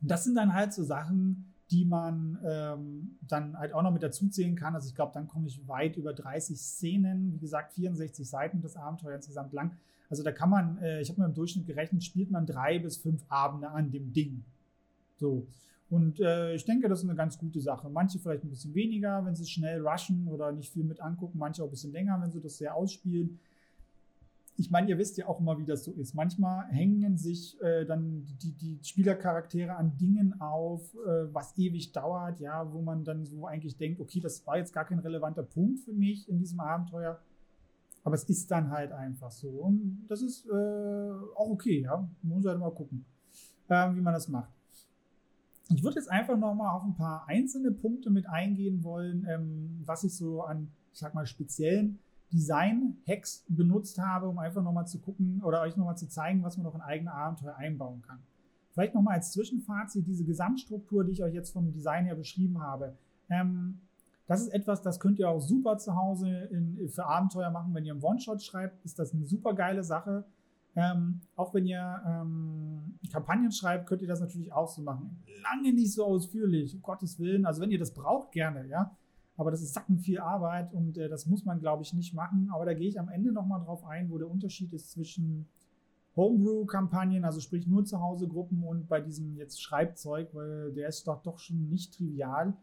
das sind dann halt so Sachen, die man ähm, dann halt auch noch mit dazu kann. Also ich glaube, dann komme ich weit über 30 Szenen. Wie gesagt, 64 Seiten das Abenteuer insgesamt lang. Also da kann man, äh, ich habe mir im Durchschnitt gerechnet, spielt man drei bis fünf Abende an dem Ding. So. Und äh, ich denke, das ist eine ganz gute Sache. Manche vielleicht ein bisschen weniger, wenn sie schnell rushen oder nicht viel mit angucken. Manche auch ein bisschen länger, wenn sie das sehr ausspielen. Ich meine, ihr wisst ja auch immer, wie das so ist. Manchmal hängen sich äh, dann die, die Spielercharaktere an Dingen auf, äh, was ewig dauert, ja, wo man dann so eigentlich denkt, okay, das war jetzt gar kein relevanter Punkt für mich in diesem Abenteuer. Aber es ist dann halt einfach so. Und das ist äh, auch okay, ja. Man muss halt mal gucken, äh, wie man das macht. Ich würde jetzt einfach nochmal auf ein paar einzelne Punkte mit eingehen wollen, ähm, was ich so an, ich sag mal, speziellen Design-Hacks benutzt habe, um einfach nochmal zu gucken oder euch nochmal zu zeigen, was man noch in eigene Abenteuer einbauen kann. Vielleicht nochmal als Zwischenfazit diese Gesamtstruktur, die ich euch jetzt vom Design her beschrieben habe. Ähm, das ist etwas, das könnt ihr auch super zu Hause in, für Abenteuer machen. Wenn ihr einen One-Shot schreibt, ist das eine super geile Sache. Ähm, auch wenn ihr ähm, Kampagnen schreibt, könnt ihr das natürlich auch so machen. Lange nicht so ausführlich, um Gottes Willen. Also wenn ihr das braucht, gerne, ja. Aber das ist sacken viel Arbeit und äh, das muss man, glaube ich, nicht machen. Aber da gehe ich am Ende nochmal drauf ein, wo der Unterschied ist zwischen Homebrew-Kampagnen, also sprich nur zu Hause Gruppen und bei diesem jetzt Schreibzeug, weil der ist doch, doch schon nicht trivial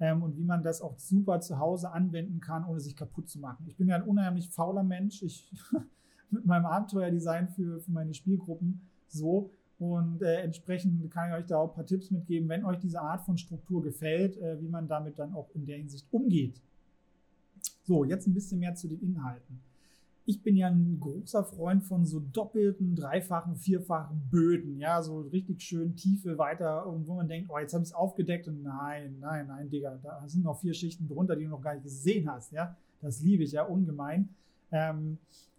ähm, und wie man das auch super zu Hause anwenden kann, ohne sich kaputt zu machen. Ich bin ja ein unheimlich fauler Mensch. Ich *laughs* mit meinem Abenteuerdesign für, für meine Spielgruppen so. Und äh, entsprechend kann ich euch da auch ein paar Tipps mitgeben, wenn euch diese Art von Struktur gefällt, äh, wie man damit dann auch in der Hinsicht umgeht. So, jetzt ein bisschen mehr zu den Inhalten ich bin ja ein großer Freund von so doppelten, dreifachen, vierfachen Böden. Ja, so richtig schön tiefe weiter, wo man denkt, oh, jetzt habe ich es aufgedeckt und nein, nein, nein, Digga, da sind noch vier Schichten drunter, die du noch gar nicht gesehen hast. Ja, das liebe ich ja ungemein. Ähm,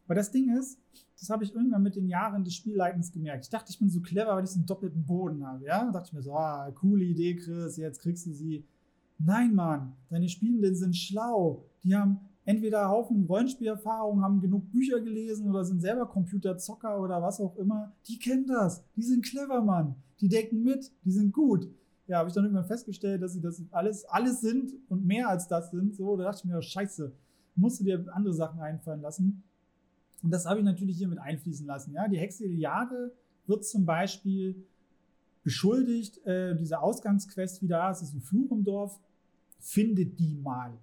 aber das Ding ist, das habe ich irgendwann mit den Jahren des Spielleitens gemerkt. Ich dachte, ich bin so clever, weil ich so einen doppelten Boden habe. Ja, da dachte ich mir so, ah, coole Idee, Chris, jetzt kriegst du sie. Nein, Mann, deine Spielenden sind schlau. Die haben entweder Haufen Rollenspielerfahrung, haben genug Bücher gelesen oder sind selber Computerzocker oder was auch immer. Die kennen das. Die sind clever, Mann. Die denken mit. Die sind gut. Ja, habe ich dann irgendwann festgestellt, dass sie das alles, alles sind und mehr als das sind. So, da dachte ich mir, scheiße, musst du dir andere Sachen einfallen lassen. Und das habe ich natürlich hier mit einfließen lassen. Ja? Die Hexe Iliade wird zum Beispiel beschuldigt, äh, diese Ausgangsquest wieder, es ist ein Fluch im Dorf, findet die mal.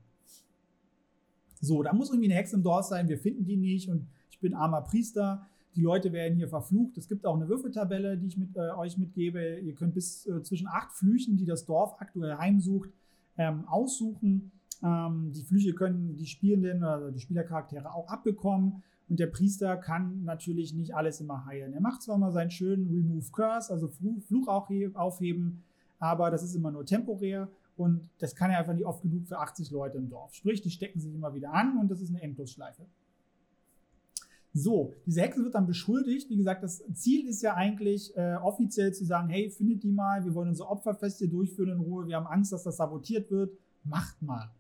So, da muss irgendwie eine Hexe im Dorf sein, wir finden die nicht und ich bin armer Priester. Die Leute werden hier verflucht. Es gibt auch eine Würfeltabelle, die ich mit, äh, euch mitgebe. Ihr könnt bis äh, zwischen acht Flüchen, die das Dorf aktuell heimsucht, ähm, aussuchen. Ähm, die Flüche können die Spielenden oder die Spielercharaktere auch abbekommen. Und der Priester kann natürlich nicht alles immer heilen. Er macht zwar mal seinen schönen Remove Curse, also Fluch aufheben, aber das ist immer nur temporär und das kann er einfach nicht oft genug für 80 Leute im Dorf. Sprich, die stecken sich immer wieder an und das ist eine Endlosschleife. So, diese Hexe wird dann beschuldigt. Wie gesagt, das Ziel ist ja eigentlich äh, offiziell zu sagen, hey, findet die mal, wir wollen unser Opferfest hier durchführen in Ruhe, wir haben Angst, dass das sabotiert wird, macht mal.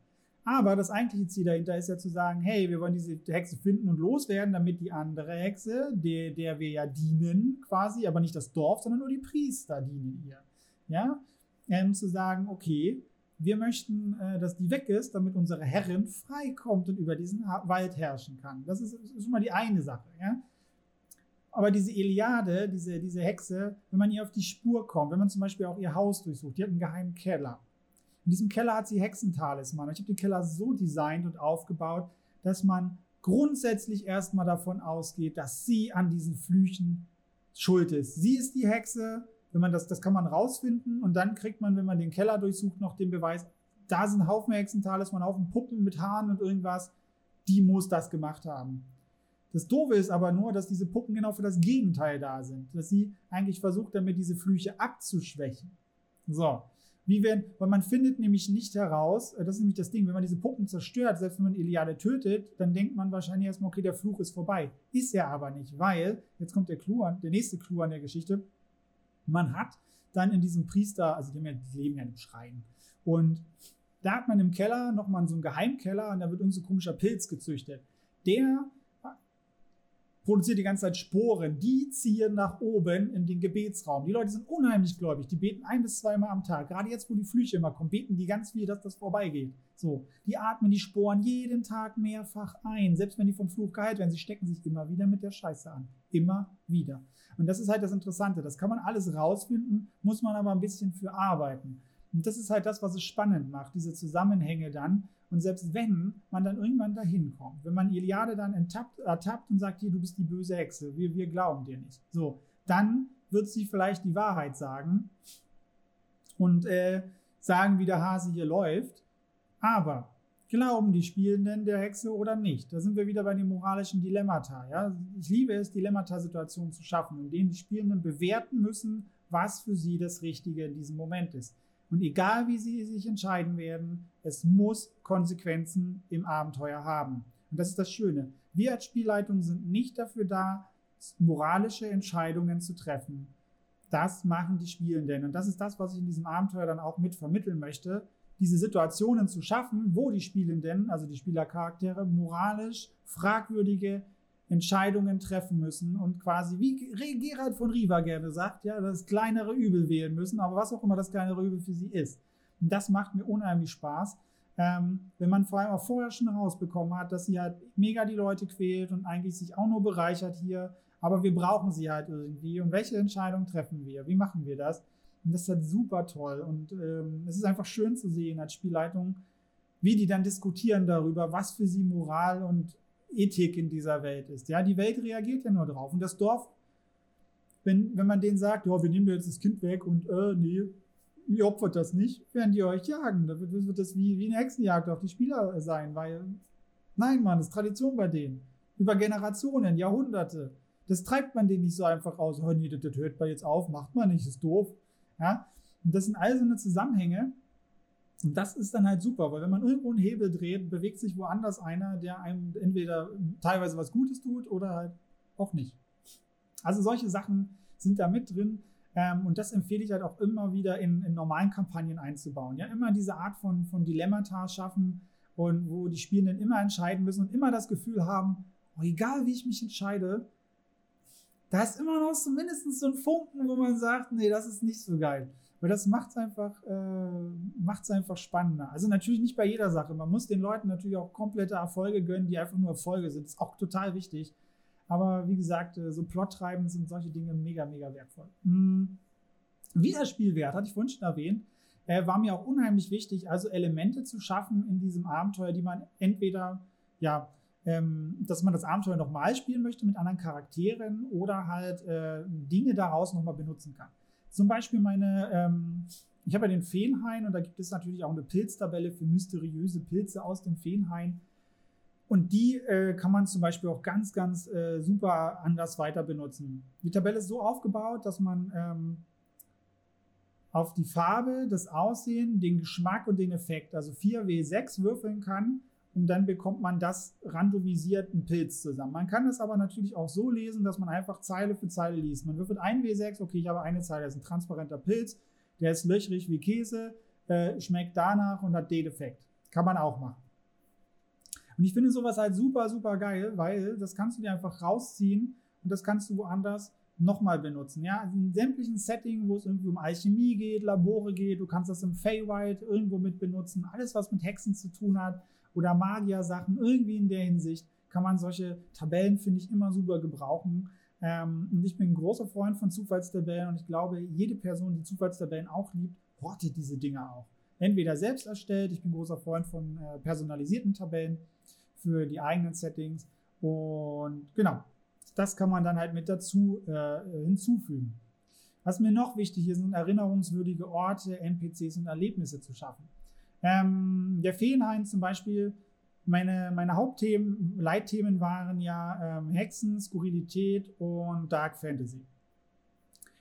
Aber das eigentliche Ziel dahinter ist ja zu sagen, hey, wir wollen diese Hexe finden und loswerden, damit die andere Hexe, der, der wir ja dienen quasi, aber nicht das Dorf, sondern nur die Priester dienen ihr. Ja, ähm, zu sagen, okay, wir möchten, äh, dass die weg ist, damit unsere Herrin freikommt und über diesen Wald herrschen kann. Das ist, ist schon mal die eine Sache. Ja? Aber diese Eliade, diese, diese Hexe, wenn man ihr auf die Spur kommt, wenn man zum Beispiel auch ihr Haus durchsucht, die hat einen geheimen Keller. In diesem Keller hat sie Hexentalisman. Ich habe den Keller so designt und aufgebaut, dass man grundsätzlich erstmal davon ausgeht, dass sie an diesen Flüchen schuld ist. Sie ist die Hexe. Wenn man das, das kann man rausfinden und dann kriegt man, wenn man den Keller durchsucht, noch den Beweis, da sind Haufen Hexentalisman, Haufen Puppen mit Haaren und irgendwas. Die muss das gemacht haben. Das Doofe ist aber nur, dass diese Puppen genau für das Gegenteil da sind. Dass sie eigentlich versucht, damit diese Flüche abzuschwächen. So. Wie wenn, weil man findet nämlich nicht heraus, äh, das ist nämlich das Ding, wenn man diese Puppen zerstört, selbst wenn man Iliade tötet, dann denkt man wahrscheinlich erstmal, okay, der Fluch ist vorbei. Ist er aber nicht, weil, jetzt kommt der Clou an, der nächste Clou an der Geschichte, man hat dann in diesem Priester, also die, leben ja im Schrein, und da hat man im Keller nochmal so einen Geheimkeller und da wird uns so komischer Pilz gezüchtet. Der produziert die ganze Zeit Sporen, die ziehen nach oben in den Gebetsraum. Die Leute sind unheimlich gläubig, die beten ein bis zweimal am Tag. Gerade jetzt, wo die Flüche immer kommen, beten die ganz viel, dass das vorbeigeht. So, die atmen die Sporen jeden Tag mehrfach ein, selbst wenn die vom Fluch geheilt werden. Sie stecken sich immer wieder mit der Scheiße an. Immer wieder. Und das ist halt das Interessante. Das kann man alles rausfinden, muss man aber ein bisschen für arbeiten. Und das ist halt das, was es spannend macht, diese Zusammenhänge dann. Und selbst wenn man dann irgendwann dahin kommt, wenn man Iliade dann enttappt, ertappt und sagt, hier, du bist die böse Hexe, wir, wir glauben dir nicht. So, dann wird sie vielleicht die Wahrheit sagen und äh, sagen, wie der Hase hier läuft. Aber glauben die Spielenden der Hexe oder nicht? Da sind wir wieder bei den moralischen Dilemmata. Ja? Ich liebe es, Dilemmata-Situationen zu schaffen, in denen die Spielenden bewerten müssen, was für sie das Richtige in diesem Moment ist. Und egal wie sie sich entscheiden werden, es muss Konsequenzen im Abenteuer haben. Und das ist das Schöne. Wir als Spielleitung sind nicht dafür da, moralische Entscheidungen zu treffen. Das machen die Spielenden. Und das ist das, was ich in diesem Abenteuer dann auch mit vermitteln möchte. Diese Situationen zu schaffen, wo die Spielenden, also die Spielercharaktere, moralisch fragwürdige Entscheidungen treffen müssen und quasi, wie Gerald von Riva gerne sagt, ja, das kleinere Übel wählen müssen, aber was auch immer das kleinere Übel für sie ist. Und das macht mir unheimlich Spaß, ähm, wenn man vor allem auch vorher schon rausbekommen hat, dass sie halt mega die Leute quält und eigentlich sich auch nur bereichert hier, aber wir brauchen sie halt irgendwie. Und welche Entscheidung treffen wir? Wie machen wir das? Und das ist halt super toll. Und ähm, es ist einfach schön zu sehen als Spielleitung, wie die dann diskutieren darüber, was für sie Moral und Ethik in dieser Welt ist. Ja, die Welt reagiert ja nur drauf. Und das Dorf, wenn, wenn man denen sagt, ja, wir nehmen jetzt das Kind weg und äh, nee, ihr opfert das nicht, werden die euch jagen. Da wird, das wie, wie eine Hexenjagd auf die Spieler sein, weil, nein, Mann, das ist Tradition bei denen. Über Generationen, Jahrhunderte. Das treibt man denen nicht so einfach aus. Oh nee, das, das hört man jetzt auf, macht man nicht, ist doof. Ja? Und das sind all so eine Zusammenhänge, und das ist dann halt super, weil wenn man irgendwo einen Hebel dreht, bewegt sich woanders einer, der einem entweder teilweise was Gutes tut oder halt auch nicht. Also solche Sachen sind da mit drin. Ähm, und das empfehle ich halt auch immer wieder in, in, normalen Kampagnen einzubauen. Ja, immer diese Art von, von Dilemmata schaffen und wo die Spielenden immer entscheiden müssen und immer das Gefühl haben, oh, egal wie ich mich entscheide, da ist immer noch zumindest so ein Funken, wo man sagt, nee, das ist nicht so geil. Weil das macht es einfach, äh, einfach spannender. Also natürlich nicht bei jeder Sache. Man muss den Leuten natürlich auch komplette Erfolge gönnen, die einfach nur Erfolge sind. Das ist auch total wichtig. Aber wie gesagt, äh, so plottreibend sind solche Dinge mega, mega wertvoll. Hm. Wiederspielwert, hatte ich vorhin schon erwähnt, äh, war mir auch unheimlich wichtig, also Elemente zu schaffen in diesem Abenteuer, die man entweder, ja, ähm, dass man das Abenteuer nochmal spielen möchte mit anderen Charakteren oder halt äh, Dinge daraus nochmal benutzen kann. Zum Beispiel meine, ähm, ich habe ja den Feenhain und da gibt es natürlich auch eine Pilztabelle für mysteriöse Pilze aus dem Feenhain. Und die äh, kann man zum Beispiel auch ganz, ganz äh, super anders weiter benutzen. Die Tabelle ist so aufgebaut, dass man ähm, auf die Farbe, das Aussehen, den Geschmack und den Effekt, also 4W6 würfeln kann und dann bekommt man das randomisiert einen Pilz zusammen. Man kann das aber natürlich auch so lesen, dass man einfach Zeile für Zeile liest. Man würfelt ein W6, okay, ich habe eine Zeile, das ist ein transparenter Pilz, der ist löchrig wie Käse, äh, schmeckt danach und hat den Effekt. Kann man auch machen. Und ich finde sowas halt super, super geil, weil das kannst du dir einfach rausziehen und das kannst du woanders nochmal benutzen. Ja, in sämtlichen Settings, wo es irgendwie um Alchemie geht, Labore geht, du kannst das im Feywild irgendwo mit benutzen. Alles, was mit Hexen zu tun hat oder Magier-Sachen, irgendwie in der Hinsicht, kann man solche Tabellen, finde ich, immer super gebrauchen. Ähm, und ich bin ein großer Freund von Zufallstabellen und ich glaube, jede Person, die Zufallstabellen auch liebt, hortet diese Dinge auch. Entweder selbst erstellt, ich bin großer Freund von äh, personalisierten Tabellen für die eigenen Settings. Und genau, das kann man dann halt mit dazu äh, hinzufügen. Was mir noch wichtig ist, sind erinnerungswürdige Orte, NPCs und Erlebnisse zu schaffen. Ähm, der Feenhain zum Beispiel, meine, meine Hauptthemen, Leitthemen waren ja ähm, Hexen, Skurrilität und Dark Fantasy.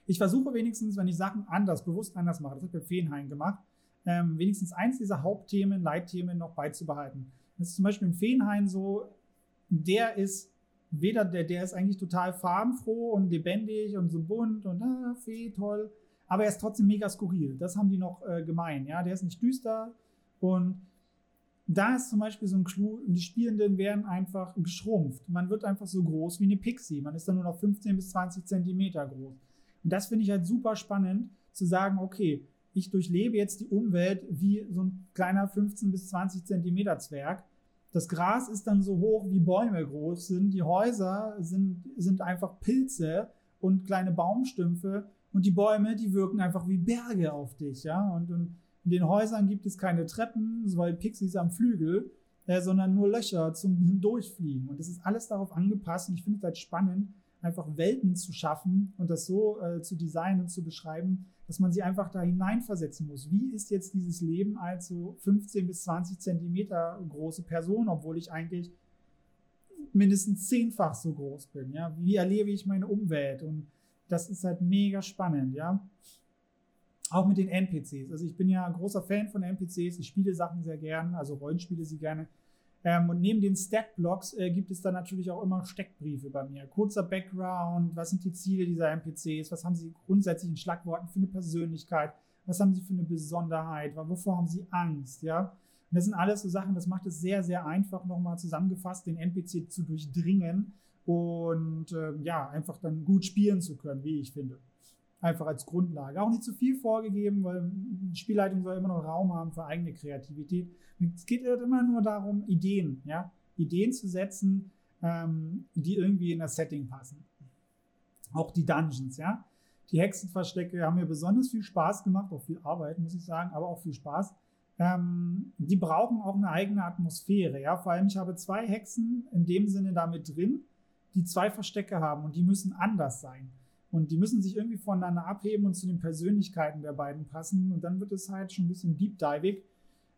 Ich versuche wenigstens, wenn ich Sachen anders, bewusst anders mache, das habe ich bei Feenhain gemacht, ähm, wenigstens eins dieser Hauptthemen, Leitthemen noch beizubehalten. Das ist zum Beispiel im Feenhain so, der ist weder, der, der ist eigentlich total farbenfroh und lebendig und so bunt und ah, Fee, toll, aber er ist trotzdem mega skurril. Das haben die noch äh, gemein, ja, der ist nicht düster und da ist zum Beispiel so ein Clou, die Spielenden werden einfach geschrumpft. Man wird einfach so groß wie eine Pixie. Man ist dann nur noch 15 bis 20 Zentimeter groß. Und das finde ich halt super spannend, zu sagen, okay, ich durchlebe jetzt die Umwelt wie so ein kleiner 15 bis 20 Zentimeter Zwerg. Das Gras ist dann so hoch, wie Bäume groß sind. Die Häuser sind, sind einfach Pilze und kleine Baumstümpfe. Und die Bäume, die wirken einfach wie Berge auf dich. Ja? Und, und in den Häusern gibt es keine Treppen, weil Pixies am Flügel, äh, sondern nur Löcher zum Hindurchfliegen. Und das ist alles darauf angepasst. Und ich finde es halt spannend, einfach Welten zu schaffen und das so äh, zu designen und zu beschreiben, dass man sie einfach da hineinversetzen muss. Wie ist jetzt dieses Leben als so 15 bis 20 Zentimeter große Person, obwohl ich eigentlich mindestens zehnfach so groß bin? Ja? Wie erlebe ich meine Umwelt? Und das ist halt mega spannend, ja. Auch mit den NPCs. Also ich bin ja ein großer Fan von NPCs. Ich spiele Sachen sehr gern, also Rollenspiele sie gerne. Ähm, und neben den Stat-Blocks äh, gibt es dann natürlich auch immer Steckbriefe bei mir. Kurzer Background, was sind die Ziele dieser NPCs, was haben sie grundsätzlich in Schlagworten für eine Persönlichkeit, was haben sie für eine Besonderheit, wovor haben sie Angst, ja. Und das sind alles so Sachen, das macht es sehr, sehr einfach, nochmal zusammengefasst, den NPC zu durchdringen und äh, ja, einfach dann gut spielen zu können, wie ich finde einfach als Grundlage. Auch nicht zu viel vorgegeben, weil die Spielleitung soll immer noch Raum haben für eigene Kreativität. Es geht halt immer nur darum, Ideen, ja, Ideen zu setzen, ähm, die irgendwie in das Setting passen. Auch die Dungeons, ja. Die Hexenverstecke haben mir besonders viel Spaß gemacht, auch viel Arbeit, muss ich sagen, aber auch viel Spaß. Ähm, die brauchen auch eine eigene Atmosphäre, ja. Vor allem, ich habe zwei Hexen in dem Sinne damit drin, die zwei Verstecke haben und die müssen anders sein. Und die müssen sich irgendwie voneinander abheben und zu den Persönlichkeiten der beiden passen. Und dann wird es halt schon ein bisschen deep-divig.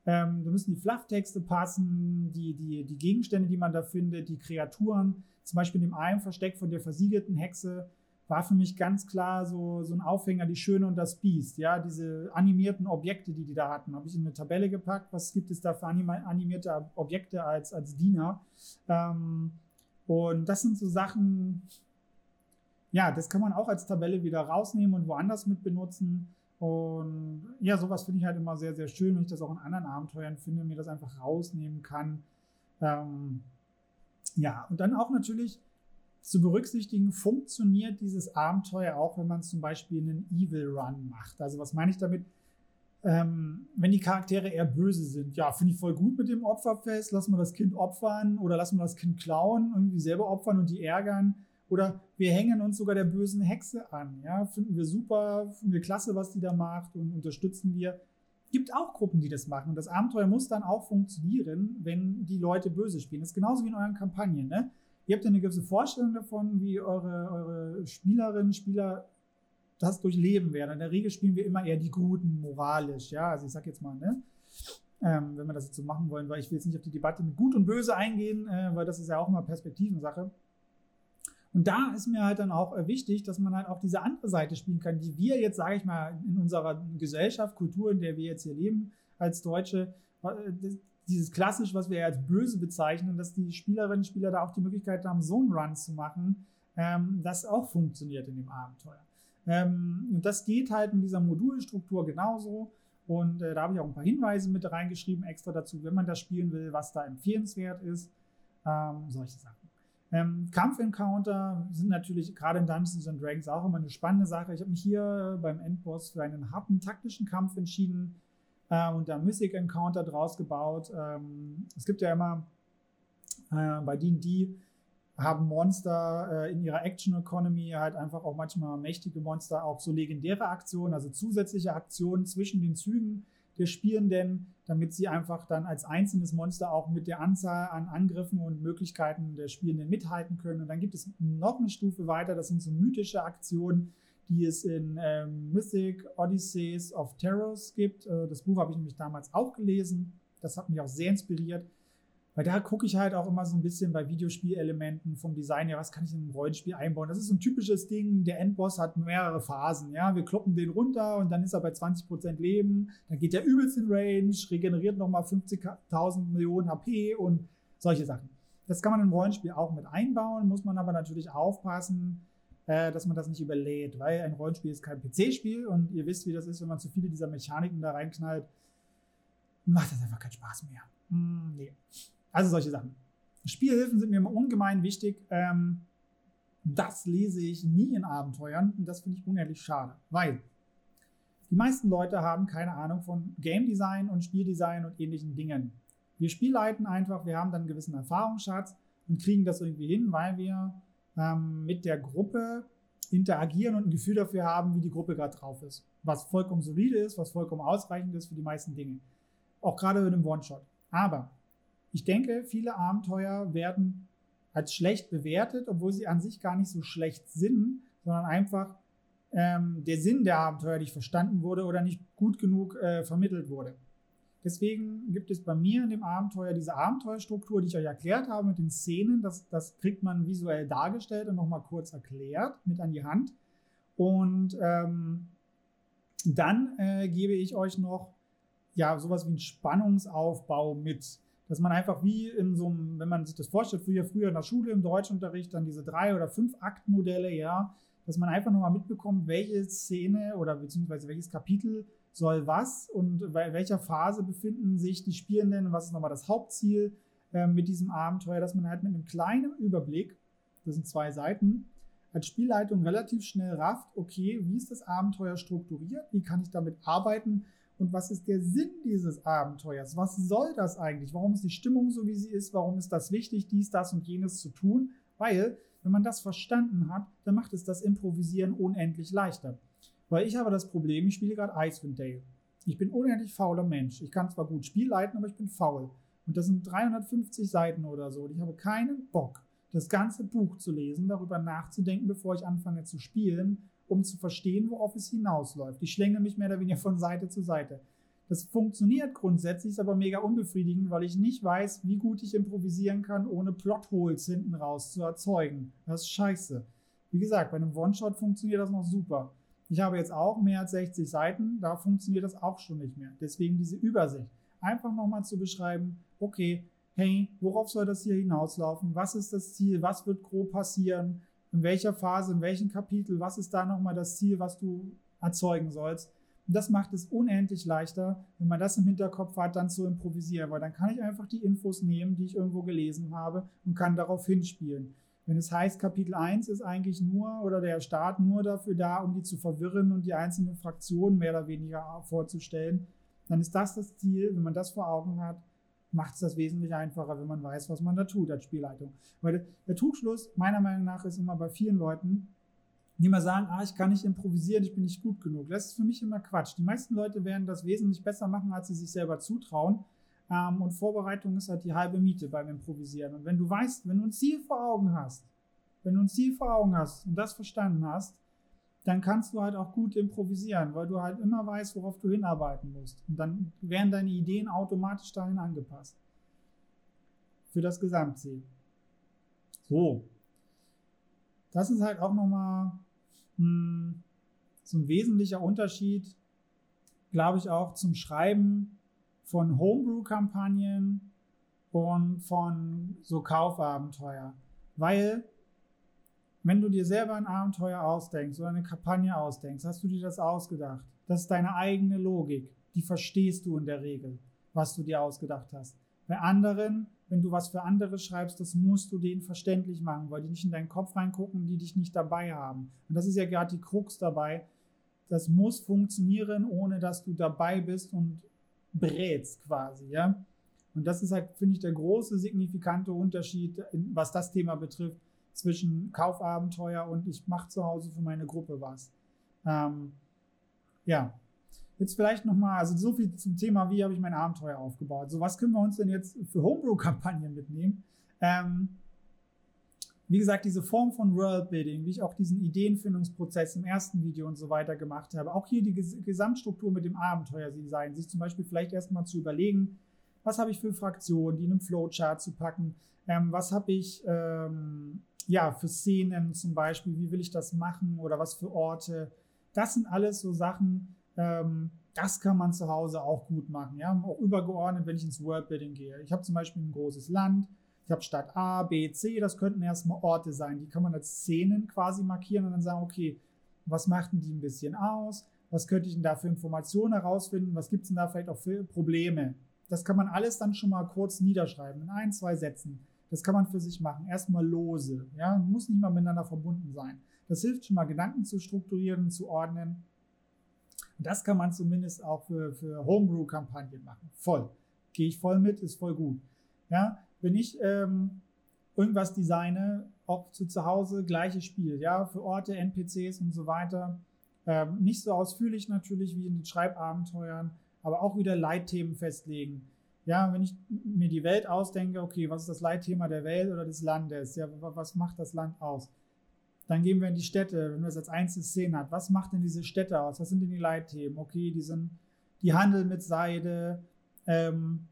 Ähm, da müssen die Flufftexte passen, die, die, die Gegenstände, die man da findet, die Kreaturen. Zum Beispiel in dem einen Versteck von der versiegelten Hexe war für mich ganz klar so, so ein Aufhänger, die Schöne und das Biest. Ja, diese animierten Objekte, die die da hatten, habe ich in eine Tabelle gepackt. Was gibt es da für animierte Objekte als, als Diener? Ähm, und das sind so Sachen, ja, das kann man auch als Tabelle wieder rausnehmen und woanders mit benutzen. Und ja, sowas finde ich halt immer sehr, sehr schön, wenn ich das auch in anderen Abenteuern finde, mir das einfach rausnehmen kann. Ähm, ja, und dann auch natürlich zu berücksichtigen, funktioniert dieses Abenteuer auch, wenn man zum Beispiel einen Evil Run macht. Also was meine ich damit? ähm, wenn die Charaktere eher böse sind, ja, finde ich voll gut mit dem Opferfest, lassen wir das Kind opfern oder lassen wir das Kind klauen, irgendwie selber opfern und die ärgern. Oder wir hängen uns sogar der bösen Hexe an. Ja, finden wir super, finden wir klasse, was die da macht und unterstützen wir. Gibt auch Gruppen, die das machen. Und das Abenteuer muss dann auch funktionieren, wenn die Leute böse spielen. Das ist genauso wie in euren Kampagnen. Ne? Ihr habt ja eine gewisse Vorstellung davon, wie eure, eure Spielerinnen, Spieler das durchleben werden. In der Regel spielen wir immer eher die Guten moralisch. Ja, also ich sag jetzt mal, ne? Ähm, wenn wir das jetzt so machen wollen, weil ich will jetzt nicht auf die Debatte mit Gut und Böse eingehen, äh, weil das ist ja auch immer Perspektivensache. Und da ist mir halt dann auch äh, wichtig, dass man halt auch diese andere Seite spielen kann, die wir jetzt, sage ich mal, in unserer Gesellschaft, Kultur, in der wir jetzt hier leben, als Deutsche, äh, dieses klassisch, was wir als böse bezeichnen, dass die Spielerinnen und Spieler da auch die Möglichkeit haben, so einen Run zu machen, ähm, das auch funktioniert in dem Abenteuer. Ähm, und das geht halt in dieser Modulstruktur genauso. Und äh, da habe ich auch ein paar Hinweise mit reingeschrieben, extra dazu, wenn man das spielen will, was da empfehlenswert ist. Ähm, solche Sachen. Ähm, Kampf-Encounter sind natürlich gerade in Dungeons and Dragons auch immer eine spannende Sache. Ich habe mich hier beim Endboss für einen harten taktischen Kampf entschieden äh, und da Mystic Encounter draus gebaut. Ähm, es gibt ja immer äh, bei D&D haben Monster äh, in ihrer Action Economy halt einfach auch manchmal mächtige Monster auch so legendäre Aktionen, also zusätzliche Aktionen zwischen den Zügen der Spielenden, damit sie einfach dann als einzelnes Monster auch mit der Anzahl an Angriffen und Möglichkeiten der Spielenden mithalten können. Und dann gibt es noch eine Stufe weiter, das sind so mythische Aktionen, die es in ähm, Mythic Odysseys of Terrors gibt. Äh, das Buch habe ich nämlich damals auch gelesen. Das hat mich auch sehr inspiriert. Weil da gucke ich halt auch immer so ein bisschen bei Videospielelementen vom Design her, was kann ich in ein Rollenspiel einbauen. Das ist so ein typisches Ding, der Endboss hat mehrere Phasen. Ja, wir kloppen den runter und dann ist er bei 20% Leben. Dann geht der übelst in Range, regeneriert nochmal 50.000 Millionen HP und solche Sachen. Das kann man im Rollenspiel auch mit einbauen, muss man aber natürlich aufpassen, äh, dass man das nicht überlädt, weil ein Rollenspiel ist kein PC-Spiel und ihr wisst, wie das ist, wenn man zu viele dieser Mechaniken da reinknallt, macht das einfach keinen Spaß mehr. Hm, nee. Also solche Sachen. Spielhilfen sind mir immer ungemein wichtig. Ähm, das lese ich nie in Abenteuern und das finde ich unehrlich schade, weil die meisten Leute haben keine Ahnung von Game Design und Spieldesign und ähnlichen Dingen. Wir spielleiten einfach, wir haben dann einen gewissen Erfahrungsschatz und kriegen das irgendwie hin, weil wir ähm, mit der Gruppe interagieren und ein Gefühl dafür haben, wie die Gruppe gerade drauf ist. Was vollkommen solide ist, was vollkommen ausreichend ist für die meisten Dinge. Auch gerade mit einem One-Shot. Aber ich denke, viele Abenteuer werden als schlecht bewertet, obwohl sie an sich gar nicht so schlecht sind, sondern einfach ähm, der Sinn der Abenteuer nicht verstanden wurde oder nicht gut genug äh, vermittelt wurde. Deswegen gibt es bei mir in dem Abenteuer diese Abenteuerstruktur, die ich euch erklärt habe mit den Szenen. Das, das kriegt man visuell dargestellt und nochmal kurz erklärt mit an die Hand. Und ähm, dann äh, gebe ich euch noch ja sowas wie einen Spannungsaufbau mit dass man einfach wie in so einem, wenn man sich das vorstellt, früher, früher in der Schule im Deutschunterricht, dann diese drei oder fünf Aktmodelle, ja, dass man einfach nochmal mitbekommt, welche Szene oder beziehungsweise welches Kapitel soll was und in welcher Phase befinden sich die Spielenden was ist nochmal das Hauptziel äh, mit diesem Abenteuer, dass man halt mit einem kleinen Überblick, das sind zwei Seiten, als Spielleitung relativ schnell rafft, okay, wie ist das Abenteuer strukturiert, wie kann ich damit arbeiten und was ist der Sinn dieses Abenteuers? Was soll das eigentlich? Warum ist die Stimmung so, wie sie ist? Warum ist das wichtig, dies, das und jenes zu tun? Weil, wenn man das verstanden hat, dann macht es das Improvisieren unendlich leichter. Weil ich habe das Problem, ich spiele gerade Icewind Dale. Ich bin unendlich fauler Mensch. Ich kann zwar gut Spiel leiten, aber ich bin faul. Und das sind 350 Seiten oder so. Und ich habe keinen Bock, das ganze Buch zu lesen, darüber nachzudenken, bevor ich anfange zu spielen um zu verstehen, worauf es hinausläuft. Ich schlänge mich mehr oder weniger von Seite zu Seite. Das funktioniert grundsätzlich, ist aber mega unbefriedigend, weil ich nicht weiß, wie gut ich improvisieren kann, ohne Plotholes hinten raus zu erzeugen. Das ist scheiße. Wie gesagt, bei einem One-Shot funktioniert das noch super. Ich habe jetzt auch mehr als 60 Seiten, da funktioniert das auch schon nicht mehr. Deswegen diese Übersicht. Einfach nochmal zu beschreiben, okay, hey, worauf soll das hier hinauslaufen? Was ist das Ziel? Was wird grob passieren? In welcher Phase, in welchem Kapitel, was ist da nochmal das Ziel, was du erzeugen sollst. Und das macht es unendlich leichter, wenn man das im Hinterkopf hat, dann zu improvisieren, weil dann kann ich einfach die Infos nehmen, die ich irgendwo gelesen habe und kann darauf hinspielen. Wenn es heißt, Kapitel 1 ist eigentlich nur oder der Start nur dafür da, um die zu verwirren und die einzelnen Fraktionen mehr oder weniger vorzustellen, dann ist das das Ziel. Wenn man das vor Augen hat, macht es das wesentlich einfacher, wenn man weiß, was man da tut als Spielleitung. Weil der Trugschluss meiner Meinung nach ist immer bei vielen Leuten, die immer sagen, ah, ich kann nicht improvisieren, ich bin nicht gut genug. Das ist für mich immer Quatsch. Die meisten Leute werden das wesentlich besser machen, als sie sich selber zutrauen. Ähm, und Vorbereitung ist halt die halbe Miete beim Improvisieren. Und wenn du weißt, wenn du ein Ziel vor Augen hast, wenn du ein Ziel vor Augen hast und das verstanden hast, dann kannst du halt auch gut improvisieren, weil du halt immer weißt, worauf du hinarbeiten musst. Und dann werden deine Ideen automatisch dahin angepasst. Für das Gesamtziel. So. Das ist halt auch nochmal hm, so ein wesentlicher Unterschied, glaube ich, auch zum Schreiben von Homebrew-Kampagnen und von so Kaufabenteuer. Weil wenn du dir selber ein Abenteuer ausdenkst oder eine Kampagne ausdenkst, hast du dir das ausgedacht. Das ist deine eigene Logik. Die verstehst du in der Regel, was du dir ausgedacht hast. Bei anderen, wenn du was für andere schreibst, das musst du denen verständlich machen, weil die nicht in deinen Kopf reingucken, die dich nicht dabei haben. Und das ist ja gerade die Krux dabei. Das muss funktionieren, ohne dass du dabei bist und brätst quasi, ja. Und das ist halt, finde ich, der große signifikante Unterschied, was das Thema betrifft, zwischen Kaufabenteuer und ich mache zu Hause für meine Gruppe was. Ähm, ja, jetzt vielleicht nochmal, also so viel zum Thema, wie habe ich mein Abenteuer aufgebaut. So, was können wir uns denn jetzt für Homebrew-Kampagnen mitnehmen? Ähm, wie gesagt, diese Form von Worldbuilding, wie ich auch diesen Ideenfindungsprozess im ersten Video und so weiter gemacht habe, auch hier die Gesamtstruktur mit dem Abenteuerdesign, sich zum Beispiel vielleicht erstmal zu überlegen, was habe ich für Fraktionen, die in einem Flowchart zu packen, ähm, was habe ich ähm, ja, für Szenen zum Beispiel, wie will ich das machen oder was für Orte. Das sind alles so Sachen, ähm, das kann man zu Hause auch gut machen. Ja? Auch übergeordnet, wenn ich ins Worldbuilding gehe. Ich habe zum Beispiel ein großes Land, ich habe Stadt A, B, C, das könnten erstmal Orte sein. Die kann man als Szenen quasi markieren und dann sagen, okay, was macht denn die ein bisschen aus? Was könnte ich denn da für Informationen herausfinden? Was gibt es denn da vielleicht auch für Probleme? Das kann man alles dann schon mal kurz niederschreiben in ein, zwei Sätzen. Das kann man für sich machen. Erstmal lose. Ja, muss nicht mal miteinander verbunden sein. Das hilft schon mal, Gedanken zu strukturieren, zu ordnen. das kann man zumindest auch für, für Homebrew-Kampagnen machen. Voll. Gehe ich voll mit, ist voll gut. Ja, wenn ich ähm, irgendwas designe, auch zu, zu Hause gleiches Spiel, ja, für Orte, NPCs und so weiter. Ähm, nicht so ausführlich natürlich wie in den Schreibabenteuern, aber auch wieder Leitthemen festlegen ja, wenn ich mir die Welt ausdenke, okay, was ist das Leitthema der Welt oder des Landes? Ja, was macht das Land aus? Dann gehen wir in die Städte, wenn man das als einzelne Szene hat. Was macht denn diese Städte aus? Was sind denn die Leitthemen? Okay, die sind die Handel mit Seide, ähm,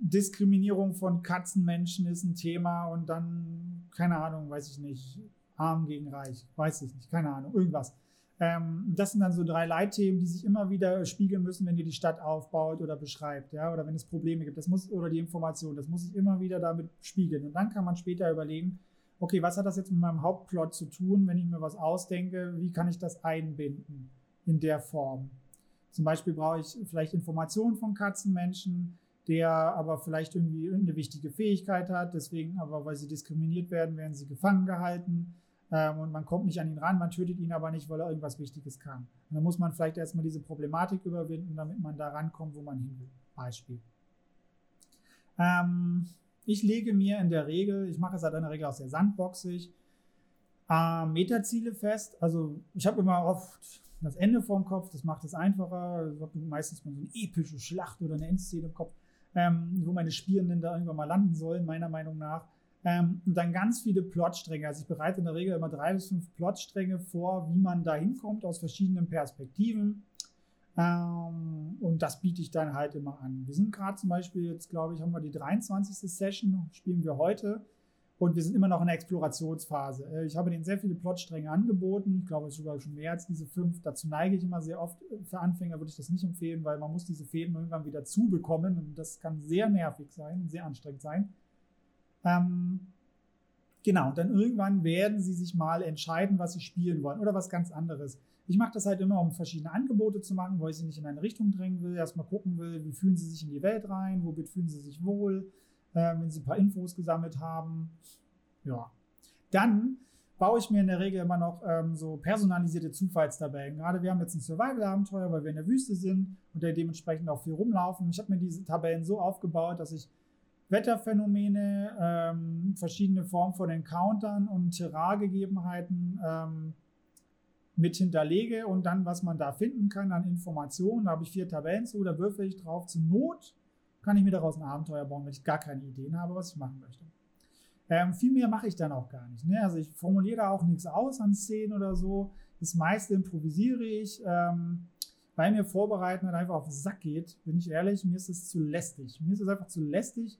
Diskriminierung von Katzenmenschen ist ein Thema und dann, keine Ahnung, weiß ich nicht, arm gegen reich, weiß ich nicht, keine Ahnung, irgendwas. Ähm, das sind dann so drei Leitthemen, die sich immer wieder spiegeln müssen, wenn ihr die Stadt aufbaut oder beschreibt, ja, oder wenn es Probleme gibt. Das muss, oder die Information, das muss sich immer wieder damit spiegeln. Und dann kann man später überlegen, okay, was hat das jetzt mit meinem Hauptplot zu tun, wenn ich mir was ausdenke, wie kann ich das einbinden in der Form? Zum Beispiel brauche ich vielleicht Informationen von Katzenmenschen, der aber vielleicht irgendwie eine wichtige Fähigkeit hat, deswegen aber, weil sie diskriminiert werden, werden sie gefangen gehalten ähm, und man kommt nicht an ihn ran, man tötet ihn aber nicht, weil er irgendwas Wichtiges kann. Und dann muss man vielleicht erstmal diese Problematik überwinden, damit man da rankommt, wo man hin will. Beispiel. Ähm, ich lege mir in der Regel, ich mache es halt in der Regel auch sehr sandboxig, äh, Metaziele fest. Also ich habe immer oft das Ende vorm Kopf, das macht es einfacher. Ich habe meistens mal so eine epische Schlacht oder eine Endszene im Kopf, ähm, wo meine Spielenden da irgendwann mal landen sollen, meiner Meinung nach. Ähm, und dann ganz viele Plotstränge. Also ich bereite in der Regel immer drei bis fünf Plotstränge vor, wie man da hinkommt aus verschiedenen Perspektiven. Ähm, und das biete ich dann halt immer an. Wir sind gerade zum Beispiel, jetzt glaube ich, haben wir die 23. Session, spielen wir heute. Und wir sind immer noch in der Explorationsphase. Äh, ich habe denen sehr viele Plotstränge angeboten. Ich glaube, es ist sogar schon mehr als diese fünf. Dazu neige ich immer sehr oft. Für Anfänger würde ich das nicht empfehlen, weil man muss diese Fäden irgendwann wieder zubekommen. Und das kann sehr nervig sein, sehr anstrengend sein. Ähm, genau, dann irgendwann werden sie sich mal entscheiden, was sie spielen wollen oder was ganz anderes. Ich mache das halt immer, um verschiedene Angebote zu machen, wo ich sie nicht in eine Richtung drängen will, erstmal gucken will, wie fühlen sie sich in die Welt rein, womit fühlen sie sich wohl, äh, wenn sie ein paar Infos gesammelt haben. Ja. Dann baue ich mir in der Regel immer noch ähm, so personalisierte Zufallstabellen. Gerade wir haben jetzt ein Survival-Abenteuer, weil wir in der Wüste sind und dementsprechend auch viel rumlaufen. Ich habe mir diese Tabellen so aufgebaut, dass ich Wetterphänomene, ähm, verschiedene Formen von Encountern und Terraingegebenheiten ähm, mit hinterlege und dann, was man da finden kann an Informationen. Da habe ich vier Tabellen zu, da würfel ich drauf. Zur Not kann ich mir daraus ein Abenteuer bauen, wenn ich gar keine Ideen habe, was ich machen möchte. Ähm, viel mehr mache ich dann auch gar nicht. Ne? Also ich formuliere da auch nichts aus an Szenen oder so. Das meiste improvisiere ich, ähm, weil mir Vorbereiten halt einfach auf den Sack geht. Bin ich ehrlich, mir ist es zu lästig. Mir ist es einfach zu lästig.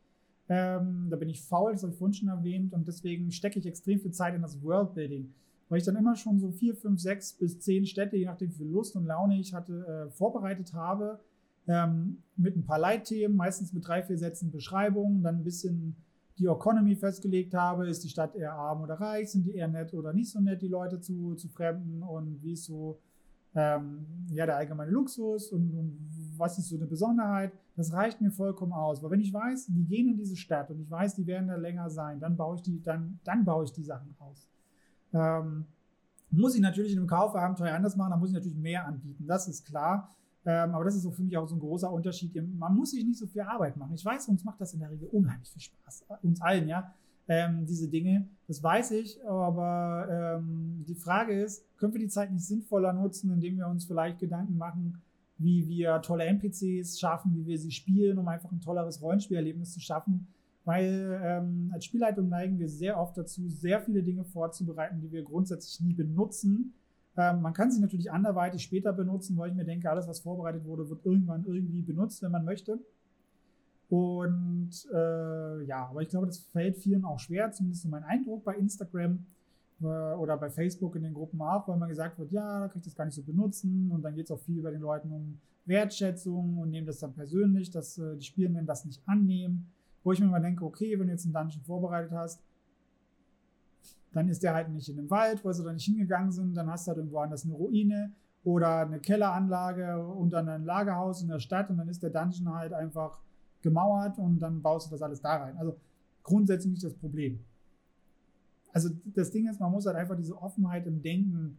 Ähm, da bin ich faul, das habe ich vorhin schon erwähnt. Und deswegen stecke ich extrem viel Zeit in das Worldbuilding weil ich dann immer schon so vier, fünf, sechs bis zehn Städte, je nachdem wie viel Lust und Laune ich hatte, äh, vorbereitet habe. Ähm, mit ein paar Leitthemen, meistens mit drei, vier Sätzen Beschreibung, dann ein bisschen die Economy festgelegt habe. Ist die Stadt eher arm oder reich? Sind die eher nett oder nicht so nett, die Leute zu, zu Fremden? Und wie ist so ähm, ja, der allgemeine Luxus und, und, was ist so eine Besonderheit? Das reicht mir vollkommen aus. Weil wenn ich weiß, die gehen in diese Stadt und ich weiß, die werden da länger sein, dann baue ich die, dann, dann baue ich die Sachen aus. Ähm, muss ich natürlich in einem Kaufabenteuer anders machen, da muss ich natürlich mehr anbieten, das ist klar. Ähm, aber das ist so für mich auch so ein großer Unterschied. Man muss sich nicht so viel Arbeit machen. Ich weiß, uns macht das in der Regel unheimlich viel Spaß. Uns allen, ja. Ähm, diese Dinge, das weiß ich, aber ähm, die Frage ist, können wir die Zeit nicht sinnvoller nutzen, indem wir uns vielleicht Gedanken machen, wie wir tolle NPCs schaffen, wie wir sie spielen, um einfach ein tolleres Rollenspielerlebnis zu schaffen, weil ähm, als Spielleitung neigen wir sehr oft dazu, sehr viele Dinge vorzubereiten, die wir grundsätzlich nie benutzen. Ähm, man kann sie natürlich anderweitig später benutzen, weil ich mir denke, alles, was vorbereitet wurde, wird irgendwann irgendwie benutzt, wenn man möchte. Und äh, ja, aber ich glaube, das fällt vielen auch schwer, zumindest mein Eindruck bei Instagram äh, oder bei Facebook in den Gruppen auch, weil man gesagt wird, ja, da kann ich das gar nicht so benutzen. Und dann geht es auch viel bei den Leuten um Wertschätzung und nehmen das dann persönlich, dass äh, die Spielenden das nicht annehmen. Wo ich mir mal denke, okay, wenn du jetzt einen Dungeon vorbereitet hast, dann ist der halt nicht in dem Wald, wo sie da nicht hingegangen sind, dann hast du halt irgendwo anders eine Ruine oder eine Kelleranlage und dann ein Lagerhaus in der Stadt und dann ist der Dungeon halt einfach gemauert und dann baust du das alles da rein. Also grundsätzlich nicht das Problem. Also das Ding ist, man muss halt einfach diese Offenheit im Denken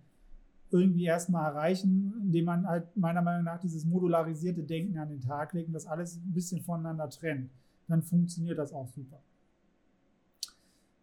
irgendwie erstmal erreichen, indem man halt meiner Meinung nach dieses modularisierte Denken an den Tag legt und das alles ein bisschen voneinander trennt dann funktioniert das auch super.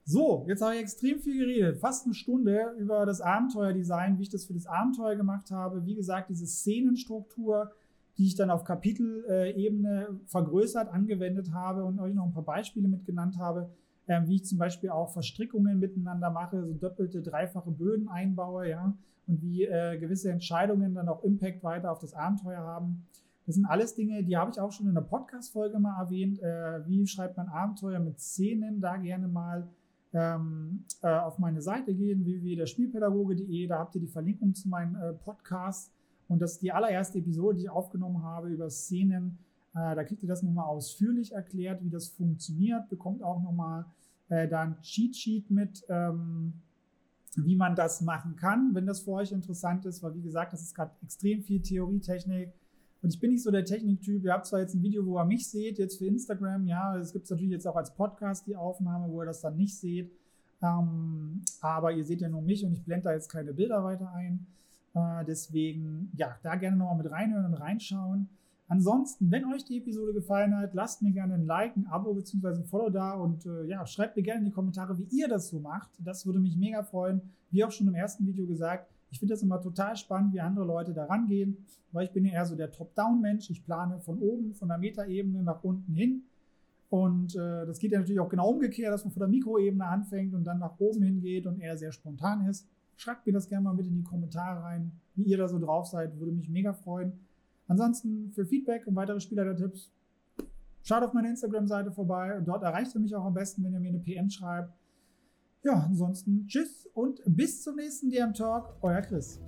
So, jetzt habe ich extrem viel geredet, fast eine Stunde über das Abenteuerdesign, wie ich das für das Abenteuer gemacht habe. Wie gesagt, diese Szenenstruktur, die ich dann auf Kapitelebene vergrößert angewendet habe und euch noch ein paar Beispiele mitgenannt habe, ähm, wie ich zum Beispiel auch Verstrickungen miteinander mache, so doppelte, dreifache Böden einbaue, ja, und wie äh, gewisse Entscheidungen dann auch Impact weiter auf das Abenteuer haben. Das sind alles Dinge, die habe ich auch schon in der Podcast-Folge mal erwähnt. Äh, wie schreibt man Abenteuer mit Szenen? Da gerne mal ähm, äh, auf meine Seite gehen, www.derspielpädagoge.de. Da habt ihr die Verlinkung zu meinem Podcast. Und das ist die allererste Episode, die ich aufgenommen habe über Szenen. Äh, da kriegt ihr das nochmal ausführlich erklärt, wie das funktioniert. Bekommt auch nochmal äh, da ein Cheat Sheet mit. Ähm, wie man das machen kann, wenn das für euch interessant ist, weil wie gesagt, das ist gerade extrem viel Theorietechnik. Und ich bin nicht so der Techniktyp. Ihr habt zwar jetzt ein Video, wo ihr mich seht, jetzt für Instagram, ja, es gibt natürlich jetzt auch als Podcast die Aufnahme, wo ihr das dann nicht seht. Ähm, aber ihr seht ja nur mich und ich blende da jetzt keine Bilder weiter ein. Äh, deswegen, ja, da gerne nochmal mit reinhören und reinschauen. Ansonsten, wenn euch die Episode gefallen hat, lasst mir gerne ein Like, ein Abo bzw. ein Follow da und äh, ja, schreibt mir gerne in die Kommentare, wie ihr das so macht. Das würde mich mega freuen. Wie auch schon im ersten Video gesagt, ich finde das immer total spannend, wie andere Leute da rangehen, weil ich bin ja eher so der Top-Down-Mensch. Ich plane von oben, von der Metaebene nach unten hin. Und äh, das geht ja natürlich auch genau umgekehrt, dass man von der Mikroebene anfängt und dann nach oben hingeht und eher sehr spontan ist. Schreibt mir das gerne mal mit in die Kommentare rein, wie ihr da so drauf seid. Würde mich mega freuen. Ansonsten für Feedback und weitere Spieler-Tipps, schaut auf meine Instagram-Seite vorbei. Dort erreicht ihr mich auch am besten, wenn ihr mir eine PM schreibt. Ja, ansonsten tschüss und bis zum nächsten DM Talk, euer Chris.